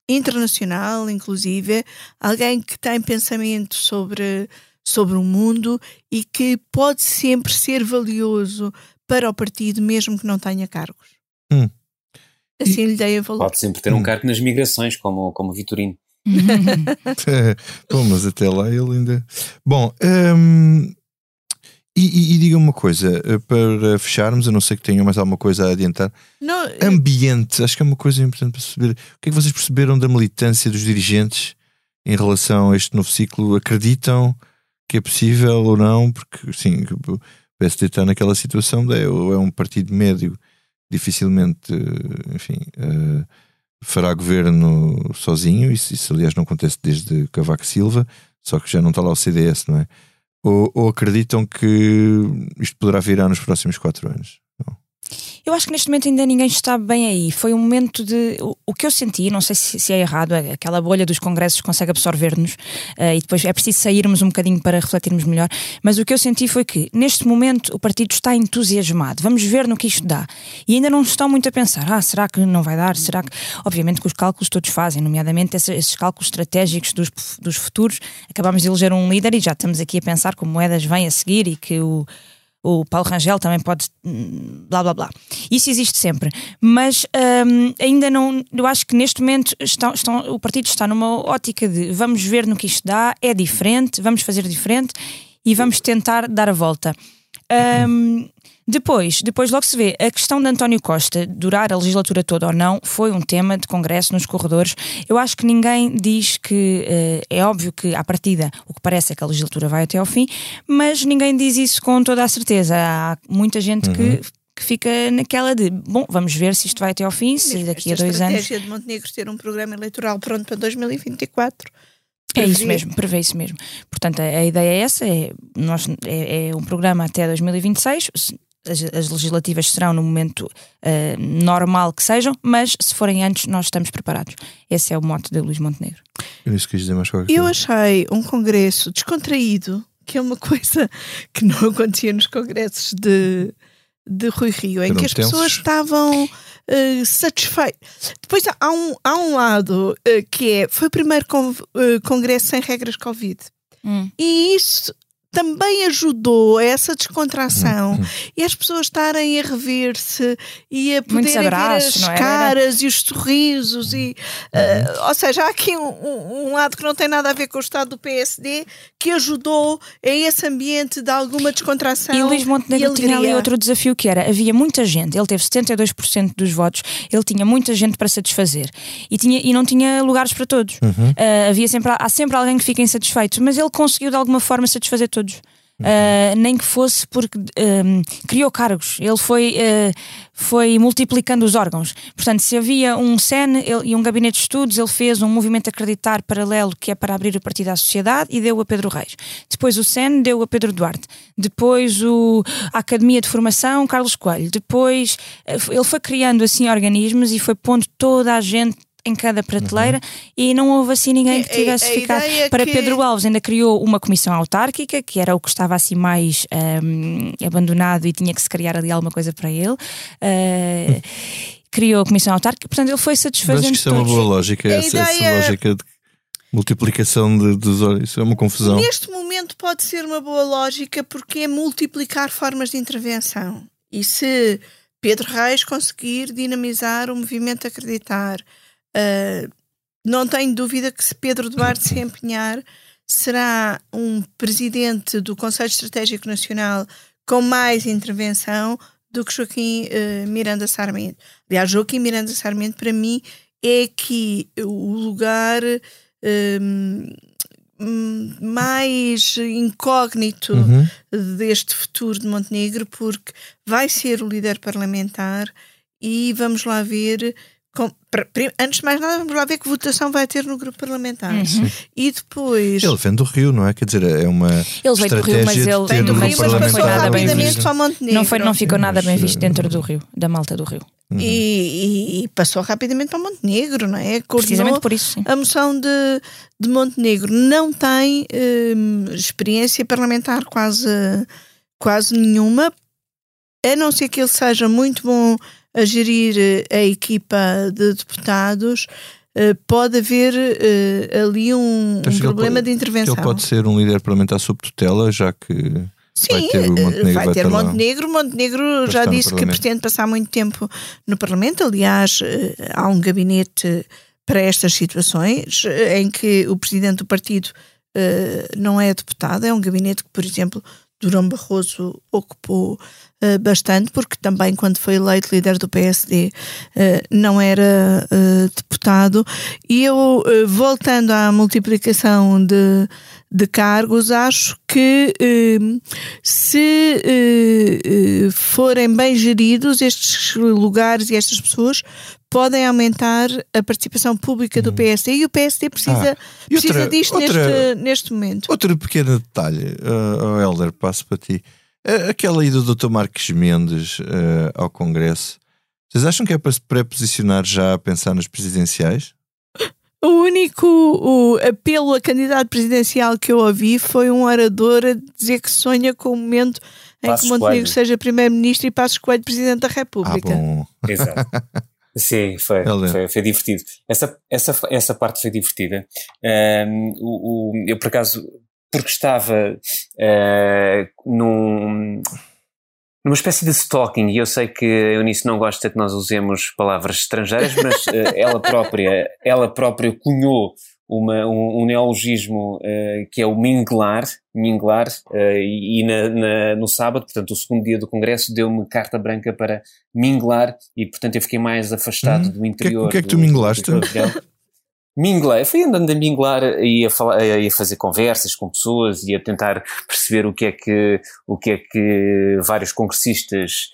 Speaker 5: internacional, inclusive, alguém que tem pensamento sobre, sobre o mundo e que pode sempre ser valioso para o partido, mesmo que não tenha cargos. Hum. Assim lhe dei a valor.
Speaker 4: Pode sempre ter um hum. cargo nas migrações, como, como Vitorino. <laughs>
Speaker 2: Bom, mas até lá ele ainda. Bom, hum, e, e, e diga uma coisa, eh, para fecharmos, a não ser que tenham mais alguma coisa a adiantar. Não, Ambiente, acho que é uma coisa importante para perceber. O que é que vocês perceberam da militância dos dirigentes em relação a este novo ciclo? Acreditam que é possível ou não? Porque, sim, o PSD está naquela situação de é, é um partido médio, dificilmente, eh, enfim, uh, fará governo sozinho. Isso, isso, aliás, não acontece desde Cavaco Silva, só que já não está lá o CDS, não é? Ou, ou acreditam que isto poderá virar nos próximos quatro anos?
Speaker 3: Eu acho que neste momento ainda ninguém está bem aí. Foi um momento de. O, o que eu senti, não sei se, se, é errado, é aquela bolha dos congressos consegue absorver-nos uh, e depois é preciso sairmos um bocadinho para refletirmos melhor. Mas o que eu senti foi que neste momento o partido está entusiasmado. Vamos ver no que isto dá. E ainda não estão muito a pensar: ah, será que não vai dar? Será que. Obviamente que os cálculos todos fazem, nomeadamente esses, esses cálculos estratégicos dos, dos futuros. Acabamos de eleger um líder e já estamos aqui a pensar como moedas vêm a seguir e que o o Paulo Rangel também pode. Hum, blá blá blá. Isso existe sempre. Mas um, ainda não. Eu acho que neste momento estão, estão, o partido está numa ótica de vamos ver no que isto dá, é diferente, vamos fazer diferente e vamos tentar dar a volta. Um, depois, depois logo se vê, a questão de António Costa durar a legislatura toda ou não foi um tema de congresso nos corredores. Eu acho que ninguém diz que uh, é óbvio que à partida o que parece é que a legislatura vai até ao fim, mas ninguém diz isso com toda a certeza. Há muita gente uhum. que que fica naquela de bom, vamos ver se isto vai até ao fim, se daqui a dois anos. A
Speaker 5: estratégia de Montenegro ter um programa eleitoral pronto para 2024
Speaker 3: é isso mesmo, prevê isso mesmo. Portanto, a, a ideia é essa: é, nós, é, é, um programa até 2026 as, as legislativas serão no momento uh, normal que sejam, mas se forem antes, nós estamos preparados. Esse é o mote de Luís Montenegro.
Speaker 2: Eu, isso dizer mais
Speaker 5: Eu achei um congresso descontraído, que é uma <laughs> coisa que não acontecia nos congressos de, de Rui Rio, em que as tensos. pessoas estavam uh, satisfeitas. Depois há um, há um lado uh, que é: foi o primeiro con uh, congresso sem regras Covid. Hum. E isso também ajudou a essa descontração uhum. e as pessoas estarem a rever-se e a poderem abraços, ver as caras e os sorrisos e uh, ou seja, há aqui um, um, lado que não tem nada a ver com o estado do PSD que ajudou a esse ambiente de alguma descontração
Speaker 3: e o Luís Montenegro tinha ali outro desafio que era, havia muita gente ele teve 72% dos votos ele tinha muita gente para satisfazer e, tinha, e não tinha lugares para todos. Uhum. uh, havia sempre, há sempre alguém que fica insatisfeito mas ele conseguiu de alguma forma satisfazer todos todos. Uh, nem que fosse porque um, criou cargos, ele foi, uh, foi multiplicando os órgãos. Portanto, se havia um SEN e um gabinete de estudos, ele fez um movimento acreditar paralelo que é para abrir o partido à sociedade e deu a Pedro Reis. Depois o SEN deu a Pedro Duarte. Depois o, a Academia de Formação, Carlos Coelho. Depois ele foi criando assim organismos e foi pondo toda a gente em cada prateleira uhum. e não houve assim ninguém que tivesse a, a ficado. Para que... Pedro Alves ainda criou uma comissão autárquica, que era o que estava assim mais um, abandonado e tinha que se criar ali alguma coisa para ele. Uh, <laughs> criou a comissão autárquica, portanto ele foi satisfazendo.
Speaker 2: Acho que isso é uma boa lógica, essa, ideia... essa, lógica de multiplicação de, dos olhos, isso é uma confusão.
Speaker 5: Neste momento pode ser uma boa lógica porque é multiplicar formas de intervenção. E se Pedro Reis conseguir dinamizar o movimento Acreditar, Uh, não tenho dúvida que se Pedro Duarte se empenhar, será um presidente do Conselho Estratégico Nacional com mais intervenção do que Joaquim uh, Miranda Sarmento. Aliás, Joaquim Miranda Sarmento, para mim, é aqui o lugar um, hum, mais incógnito uhum. deste futuro de Montenegro, porque vai ser o líder parlamentar e vamos lá ver com, antes de mais nada, vamos lá ver que votação vai ter no grupo parlamentar. Uhum. E depois.
Speaker 2: Ele vem do Rio, não é? Quer dizer, é uma.
Speaker 3: Ele veio do Rio, mas ele
Speaker 5: vem do Rio, mas passou rapidamente para Montenegro.
Speaker 3: Não, foi, não ficou nada bem visto dentro do Rio, da malta do Rio.
Speaker 5: Uhum. E, e, passou rapidamente para Montenegro, não é?
Speaker 3: Coordenou Precisamente por isso. Sim.
Speaker 5: A moção de, de Montenegro não tem hum, experiência parlamentar quase, quase nenhuma, a não ser que ele seja muito bom a gerir eh, a equipa de deputados, eh, pode haver uh, ali um, um problema
Speaker 2: pode,
Speaker 5: de intervenção.
Speaker 2: Ele pode ser um líder parlamentar sob tutela, já que.
Speaker 5: Sim, vai ter Montenegro. Vai ter Montenegro. Montenegro já disse que pretende passar muito tempo no Parlamento. Aliás, há um gabinete para estas situações em que o presidente do partido não é deputado. É um gabinete que, por exemplo, Durão Barroso ocupou uh, bastante, porque também quando foi eleito líder do PSD uh, eh, não era uh, deputado. E eu, voltando à multiplicação de, de cargos, acho que se forem bem geridos estes lugares e estas pessoas, podem aumentar a participação pública do hum. PSD e o PSD precisa, ah, precisa outra, disto outra, neste, neste momento.
Speaker 2: Outro pequeno detalhe, uh, Helder, passo para ti. Uh, aquela ida do Dr. Marques Mendes uh, ao Congresso, vocês acham que é para se pré-posicionar já a pensar nas presidenciais?
Speaker 5: O único o apelo a candidato presidencial que eu ouvi foi um orador a dizer que sonha com o momento em Passos que Montenegro Coelho. seja primeiro-ministro e Passos Coelho presidente da República. Ah,
Speaker 2: bom.
Speaker 4: Exato. <laughs> Sim, foi, foi, foi, divertido. Essa, essa, essa parte foi divertida. Um, o, o, eu, por acaso, porque estava uh, num, numa espécie de stalking, e eu sei que a Eunice não gosta que nós usemos palavras estrangeiras, mas uh, ela própria, ela própria cunhou uma, um, um neologismo uh, que é o minglar, minglar uh, e, e na, na, no sábado, portanto, o segundo dia do Congresso, deu-me carta branca para minglar e, portanto, eu fiquei mais afastado hum. do interior.
Speaker 2: O que, é que, tu minglaste?
Speaker 4: Minglei, fui andando a minglar e a, falar, a fazer conversas com pessoas e a tentar perceber o que é que, o que, é que vários congressistas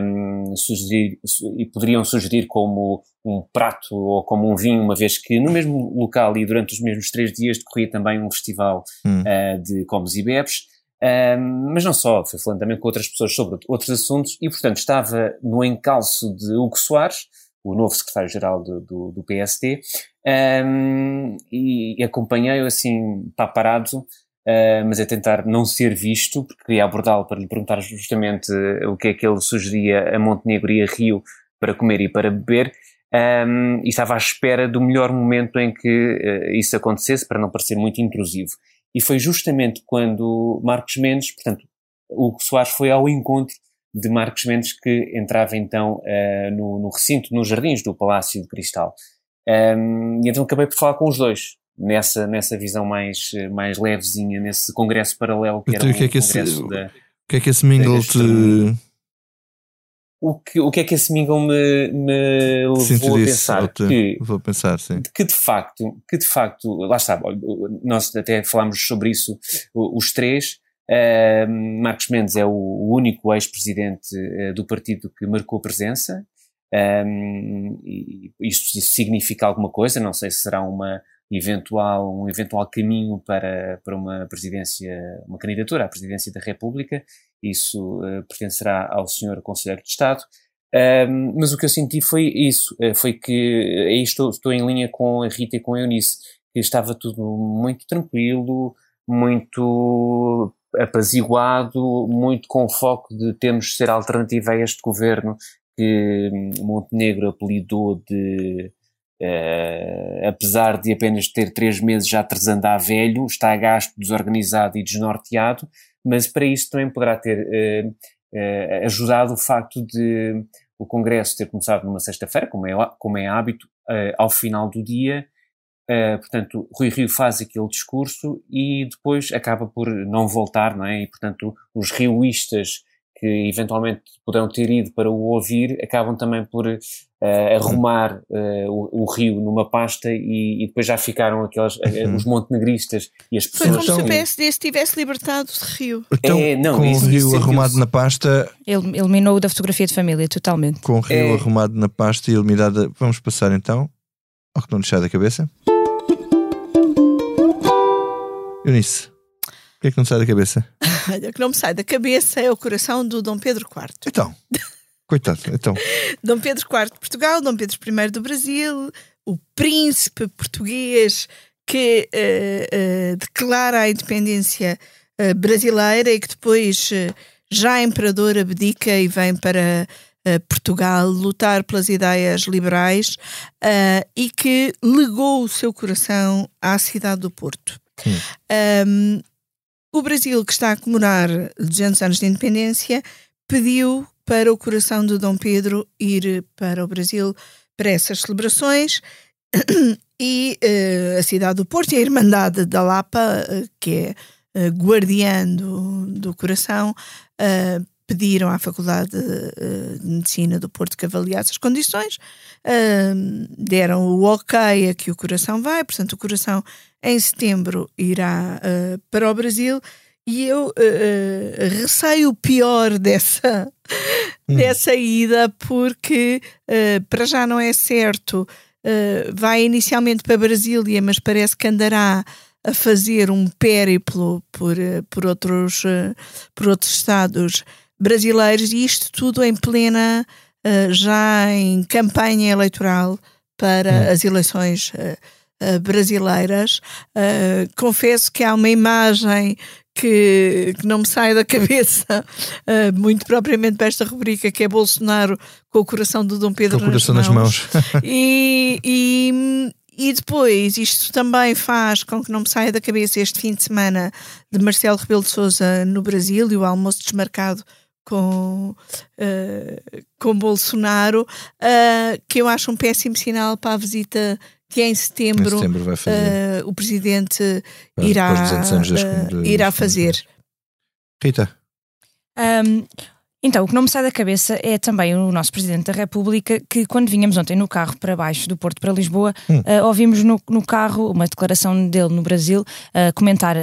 Speaker 4: um, sugerir, e poderiam sugerir como um prato ou como um vinho, uma vez que no mesmo local e durante os mesmos três dias decorria também um festival hum. uh, de comes e bebes. Um, mas não só, fui falando também com outras pessoas sobre outros assuntos e, portanto, estava no encalço de Hugo Soares, o novo secretário-geral do, do, do, PSD, um, e, acompanhei-o assim, paparado, uh, mas a tentar não ser visto, porque queria abordá-lo para lhe perguntar justamente uh, o que é que ele sugeria a Montenegro e a Rio para comer e para beber, um, e estava à espera do melhor momento em que uh, isso acontecesse, para não parecer muito intrusivo. E foi justamente quando Marcos Mendes, portanto, o Soares foi ao encontro de Marcos Mendes que entrava então uh, no, no, recinto, nos jardins do Palácio de Cristal. Um, e então acabei por falar com os dois nessa, nessa visão mais, mais levezinha, nesse congresso paralelo que
Speaker 2: então,
Speaker 4: era
Speaker 2: o que é que esse, da, O que é que esse mingle te...
Speaker 4: O que, o que é que esse mingle me, me levou a pensar?
Speaker 2: Que, vou pensar, sim.
Speaker 4: Que de facto, que de facto, lá está, nós até falámos sobre isso, os três, Uh, Marcos Mendes é o, o único ex-presidente uh, do partido que marcou presença. Um, e isso, isso, significa alguma coisa, não sei se será uma, eventual, um eventual caminho para, para uma presidência, uma candidatura à presidência da República, isso uh, pertencerá ao senhor Conselheiro de Estado. Uh, mas o que eu senti foi isso, uh, foi que aí estou, estou em linha com a Rita e com a Eunice, que estava tudo muito tranquilo, muito apaziguado, muito com foco de termos de ser alternativa a este governo que Montenegro apelidou de Uh, apesar de apenas ter três meses já a velho, está gasto, desorganizado e desnorteado, mas para isso também poderá ter uh, uh, ajudado o facto de o Congresso ter começado numa sexta-feira, como é, como é hábito, ao final do dia. portanto, Rui Rio faz aquele discurso e depois acaba por não voltar, não é? E, portanto, os rioístas que eventualmente poderão ter ido para o ouvir acabam também por uh, arrumar uh, o, o, rio numa pasta e, e, depois já ficaram aqueles, uh, os montenegristas e as pessoas.
Speaker 5: Foi como se o PSD se tivesse libertado de rio.
Speaker 2: Então, é, não, com isso, o rio isso, arrumado isso. na pasta.
Speaker 3: Ele eliminou da fotografia de família totalmente.
Speaker 2: Com o rio é... arrumado na pasta e eliminada. Vamos passar então ao que não deixar da cabeça. Eunice, que é que não sai da cabeça?
Speaker 5: Olha, <laughs> o que não me sai da cabeça é o coração do Dom Pedro IV.
Speaker 2: Então, coitado, então. <laughs>
Speaker 5: Dom Pedro IV de Portugal, Dom Pedro I do Brasil, o príncipe português que uh, uh, declara a independência uh, brasileira e que depois, já imperador, abdica e vem para Portugal lutar pelas ideias liberais e que legou o seu coração à cidade do Porto. Hum. Um, o Brasil, que está a comemorar 200 anos de independência, pediu para o coração de Dom Pedro ir para o Brasil para essas celebrações. <clears throat> E uh, a cidade do Porto e a Irmandade da Lapa, uh, que é uh, guardiã do, do coração, pediram à Faculdade de Medicina do Porto que avaliasse as condições, deram o ok a que o coração vai, portanto, o coração em setembro irá uh, para o Brasil e eu uh, receio o pior <laughs> dessa, hum. dessa ida, porque para já não é certo. vai inicialmente para Brasília, mas parece que andará a fazer um périplo por, por, outros, por outros estados brasileiros, e isto tudo em plena, já em campanha eleitoral para hum. as eleições uh, brasileiras. Uh, confesso que há uma imagem que, que, não me sai da cabeça, uh, <laughs> muito propriamente para esta rubrica, que é Bolsonaro com o coração do Dom Pedro
Speaker 2: com o coração nas mãos.
Speaker 5: Nas mãos. <laughs> e, e, e depois, isto também faz com que não me saia da cabeça este fim de semana de Marcelo Rebelo de Souza no Brasil e o almoço desmarcado com, uh, com Bolsonaro, uh, que eu acho um péssimo sinal para a visita que em setembro, em setembro uh, o presidente irá, uh, irá fazer.
Speaker 2: Rita.
Speaker 3: Um, então, o que não me sai da cabeça é também o nosso Presidente da República, que quando vinhamos ontem no carro para baixo do Porto para Lisboa, hum. uh, ouvimos no, no, carro uma declaração dele no Brasil, uh, comentar uh,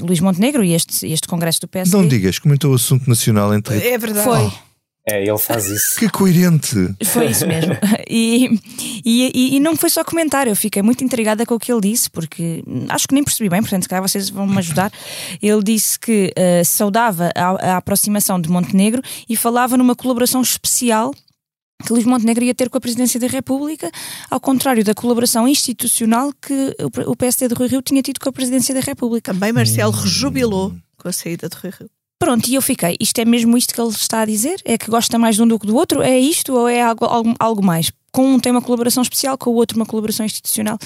Speaker 3: Luís Montenegro e este, este congresso do PSD.
Speaker 2: Não digas, comentou o assunto nacional entre...
Speaker 5: É verdade.
Speaker 3: Foi.
Speaker 4: É, ele faz isso.
Speaker 2: Que coerente!
Speaker 3: Foi isso mesmo. <laughs> E, e, e, não foi só comentar, eu fiquei muito intrigada com o que ele disse, porque acho que nem percebi bem, portanto, se calhar vocês vão me ajudar. Ele disse que uh, saudava a, a aproximação de Montenegro e falava numa colaboração especial que Luís Montenegro ia ter com a Presidência da República, ao contrário da colaboração institucional que o PSD de Rui Rio tinha tido com a Presidência da República.
Speaker 5: Também Marcelo rejubilou com a saída de Rui Rio.
Speaker 3: Pronto, e eu fiquei, isto é mesmo isto que ele está a dizer? É que gosta mais de um do que do outro? É isto ou é algo, algo, algo mais? Com um tem uma colaboração especial, com o outro uma colaboração institucional.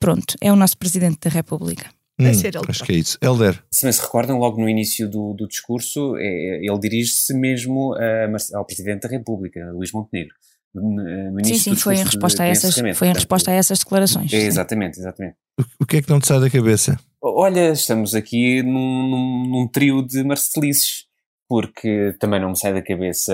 Speaker 3: Pronto, é o nosso Presidente da República.
Speaker 2: Hum, acho que é isso. Helder.
Speaker 4: Se se recordam, logo no início do, do discurso, é, ele dirige-se mesmo a, ao Presidente da República, Luís Montenegro.
Speaker 3: No sim, sim, foi em resposta, a essas, foi em resposta a essas declarações.
Speaker 4: É, exatamente, exatamente.
Speaker 2: O, o que é que não te sai da cabeça?
Speaker 4: Olha, estamos aqui num, num, num trio de marcelices, porque também não me sai da cabeça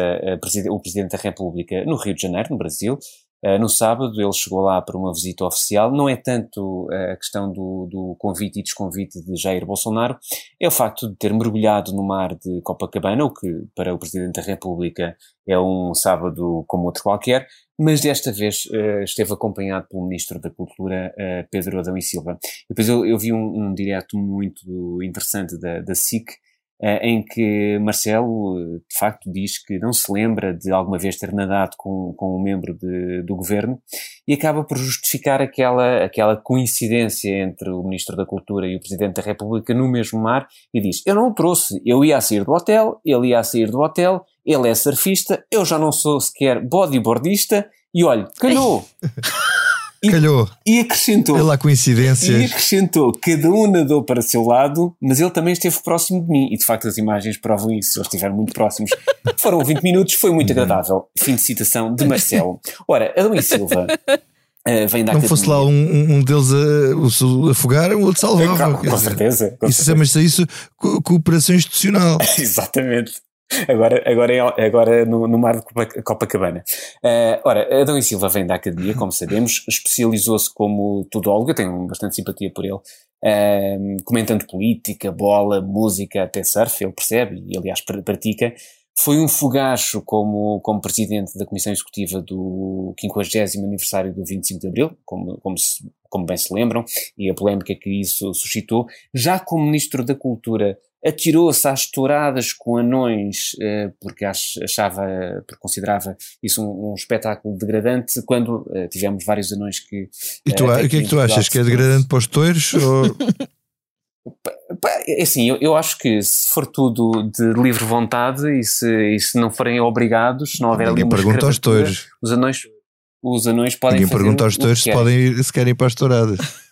Speaker 4: o Presidente da República no Rio de Janeiro, no Brasil. Uh, no sábado ele chegou lá para uma visita oficial. Não é tanto uh, a questão do, do, convite e desconvite de Jair Bolsonaro, é o facto de ter mergulhado no mar de Copacabana, o que para o Presidente da República é um sábado como outro qualquer, mas desta vez uh, esteve acompanhado pelo Ministro da Cultura, uh, Pedro Adão e Silva. Depois eu, eu vi um, um direto muito interessante da, da SIC, em que Marcelo, de facto, diz que não se lembra de alguma vez ter nadado com, com um membro de, do governo e acaba por justificar aquela, aquela coincidência entre o Ministro da Cultura e o Presidente da República no mesmo mar e diz: Eu não o trouxe, eu ia a sair do hotel, ele ia a sair do hotel ele é surfista, eu já não sou sequer bodyboardista, e olha, calhou! <laughs>
Speaker 2: E, Calhou.
Speaker 4: E acrescentou.
Speaker 2: Pela coincidência.
Speaker 4: E acrescentou: cada um nadou para o seu lado, mas ele também esteve próximo de mim. E de facto as imagens provam isso. Eles estiveram muito próximos. <laughs> Foram 20 minutos, foi muito uhum. agradável. Fim de citação de Marcelo. Ora, Adão e Silva. Uh, <laughs> vem da
Speaker 2: Não fosse lá um, um deles a, afogar, o outro salvava.
Speaker 4: com, com certeza. Com
Speaker 2: isso chama-se isso cooperação institucional. <laughs>
Speaker 4: Exatamente. Agora, agora, é, agora no, no mar de Copacabana. Uh, ora, Adão e Silva vem da academia, como sabemos, especializou-se como tudólogo, eu tenho bastante simpatia por ele, uh, comentando política, bola, música, até surf, ele percebe e, aliás, pratica. Foi um fogacho como, como presidente da Comissão Executiva do 50 aniversário do 25 de Abril, como, como, se, como bem se lembram, e a polémica que isso suscitou. Já como Ministro da Cultura, atirou-se às touradas com anões, eh, porque achava, porque considerava isso um, um espetáculo degradante, quando eh, tivemos vários anões que.
Speaker 2: E tu, eh, o que é que tu achas? Que é degradante para os toiros? <laughs> Ou...
Speaker 4: É assim, eu, eu, acho que se for tudo de livre vontade e se, e se não forem obrigados, se não houver
Speaker 2: Ninguém pergunta aos touros.
Speaker 4: Os anões, os anões podem
Speaker 2: Ninguém pergunta aos touros se, podem ir, se querem ir para as touradas. <laughs>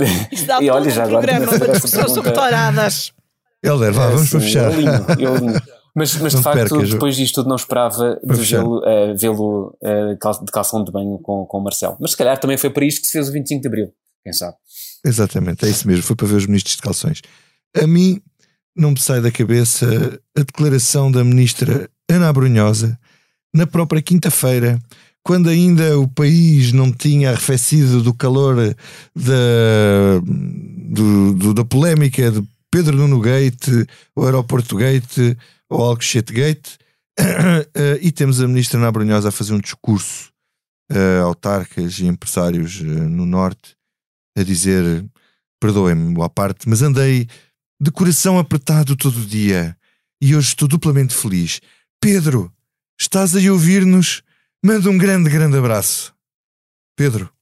Speaker 2: <laughs>
Speaker 5: Isso dá e olha, um já programa para discussão sobre touradas.
Speaker 2: Helder, vá, vamos para fechar. Eu
Speaker 4: eu lindo. <laughs> Mas, mas de facto, percas, depois disto tudo, não esperava vê-lo uh, vê uh, de calção de banho com, com o Marcelo. Mas se calhar também foi para isto que se fez o 25 de Abril, quem sabe.
Speaker 2: Exatamente, é isso mesmo. Foi para ver os ministros de calções. A mim não me sai da cabeça a declaração da ministra Ana Abrunhosa na própria quinta-feira, quando ainda o país não tinha arrefecido do calor da, do, do, da polémica de Pedro Nuno Gate, o Aeroporto Gate, ou Alcochete Gate, <coughs> e temos a ministra Ana Abrunhosa a fazer um discurso a autarcas e empresários no Norte a dizer: perdoem-me à parte, mas andei de coração apertado todo o dia e hoje estou duplamente feliz. Pedro, estás aí a ouvir-nos? Manda um grande, grande abraço. Pedro,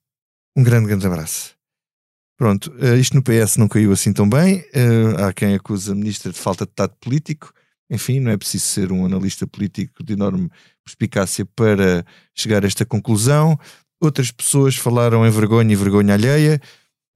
Speaker 2: um grande, grande abraço. Pronto, uh, isto no PS não caiu assim tão bem. Uh, há quem acusa a ministra de falta de tato político. Enfim, não é preciso ser um analista político de enorme perspicácia para chegar a esta conclusão. Outras pessoas falaram em vergonha e vergonha alheia.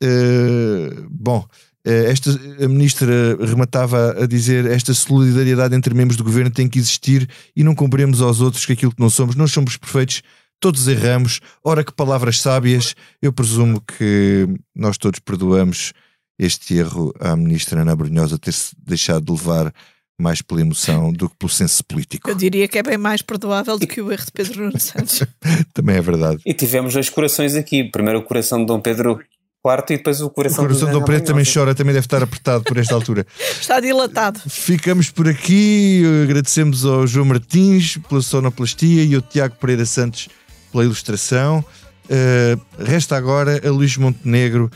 Speaker 2: Uh, bom, esta, a ministra rematava a dizer esta solidariedade entre membros do governo tem que existir e não cumprimos aos outros que aquilo que não somos. Não somos perfeitos, todos erramos. Ora, que palavras sábias. Eu presumo que nós todos perdoamos este erro à ministra Ana Brunhosa ter-se deixado de levar mais pela emoção do que pelo senso político.
Speaker 5: Eu diria que é bem mais perdoável do que o erro de Pedro Nuno Santos. <laughs>
Speaker 2: Também é verdade.
Speaker 4: E tivemos dois corações aqui. Primeiro o coração de Dom Pedro IV e depois o coração,
Speaker 2: o coração
Speaker 4: de
Speaker 2: Dom Pedro também chora, também deve estar apertado por esta altura. <laughs>
Speaker 5: Está dilatado.
Speaker 2: Ficamos por aqui. Agradecemos ao João Martins pela sonoplastia e ao Tiago Pereira Santos pela ilustração. Uh, resta agora a Luís Montenegro,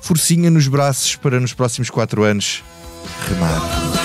Speaker 2: forcinha nos braços para nos próximos quatro anos remar.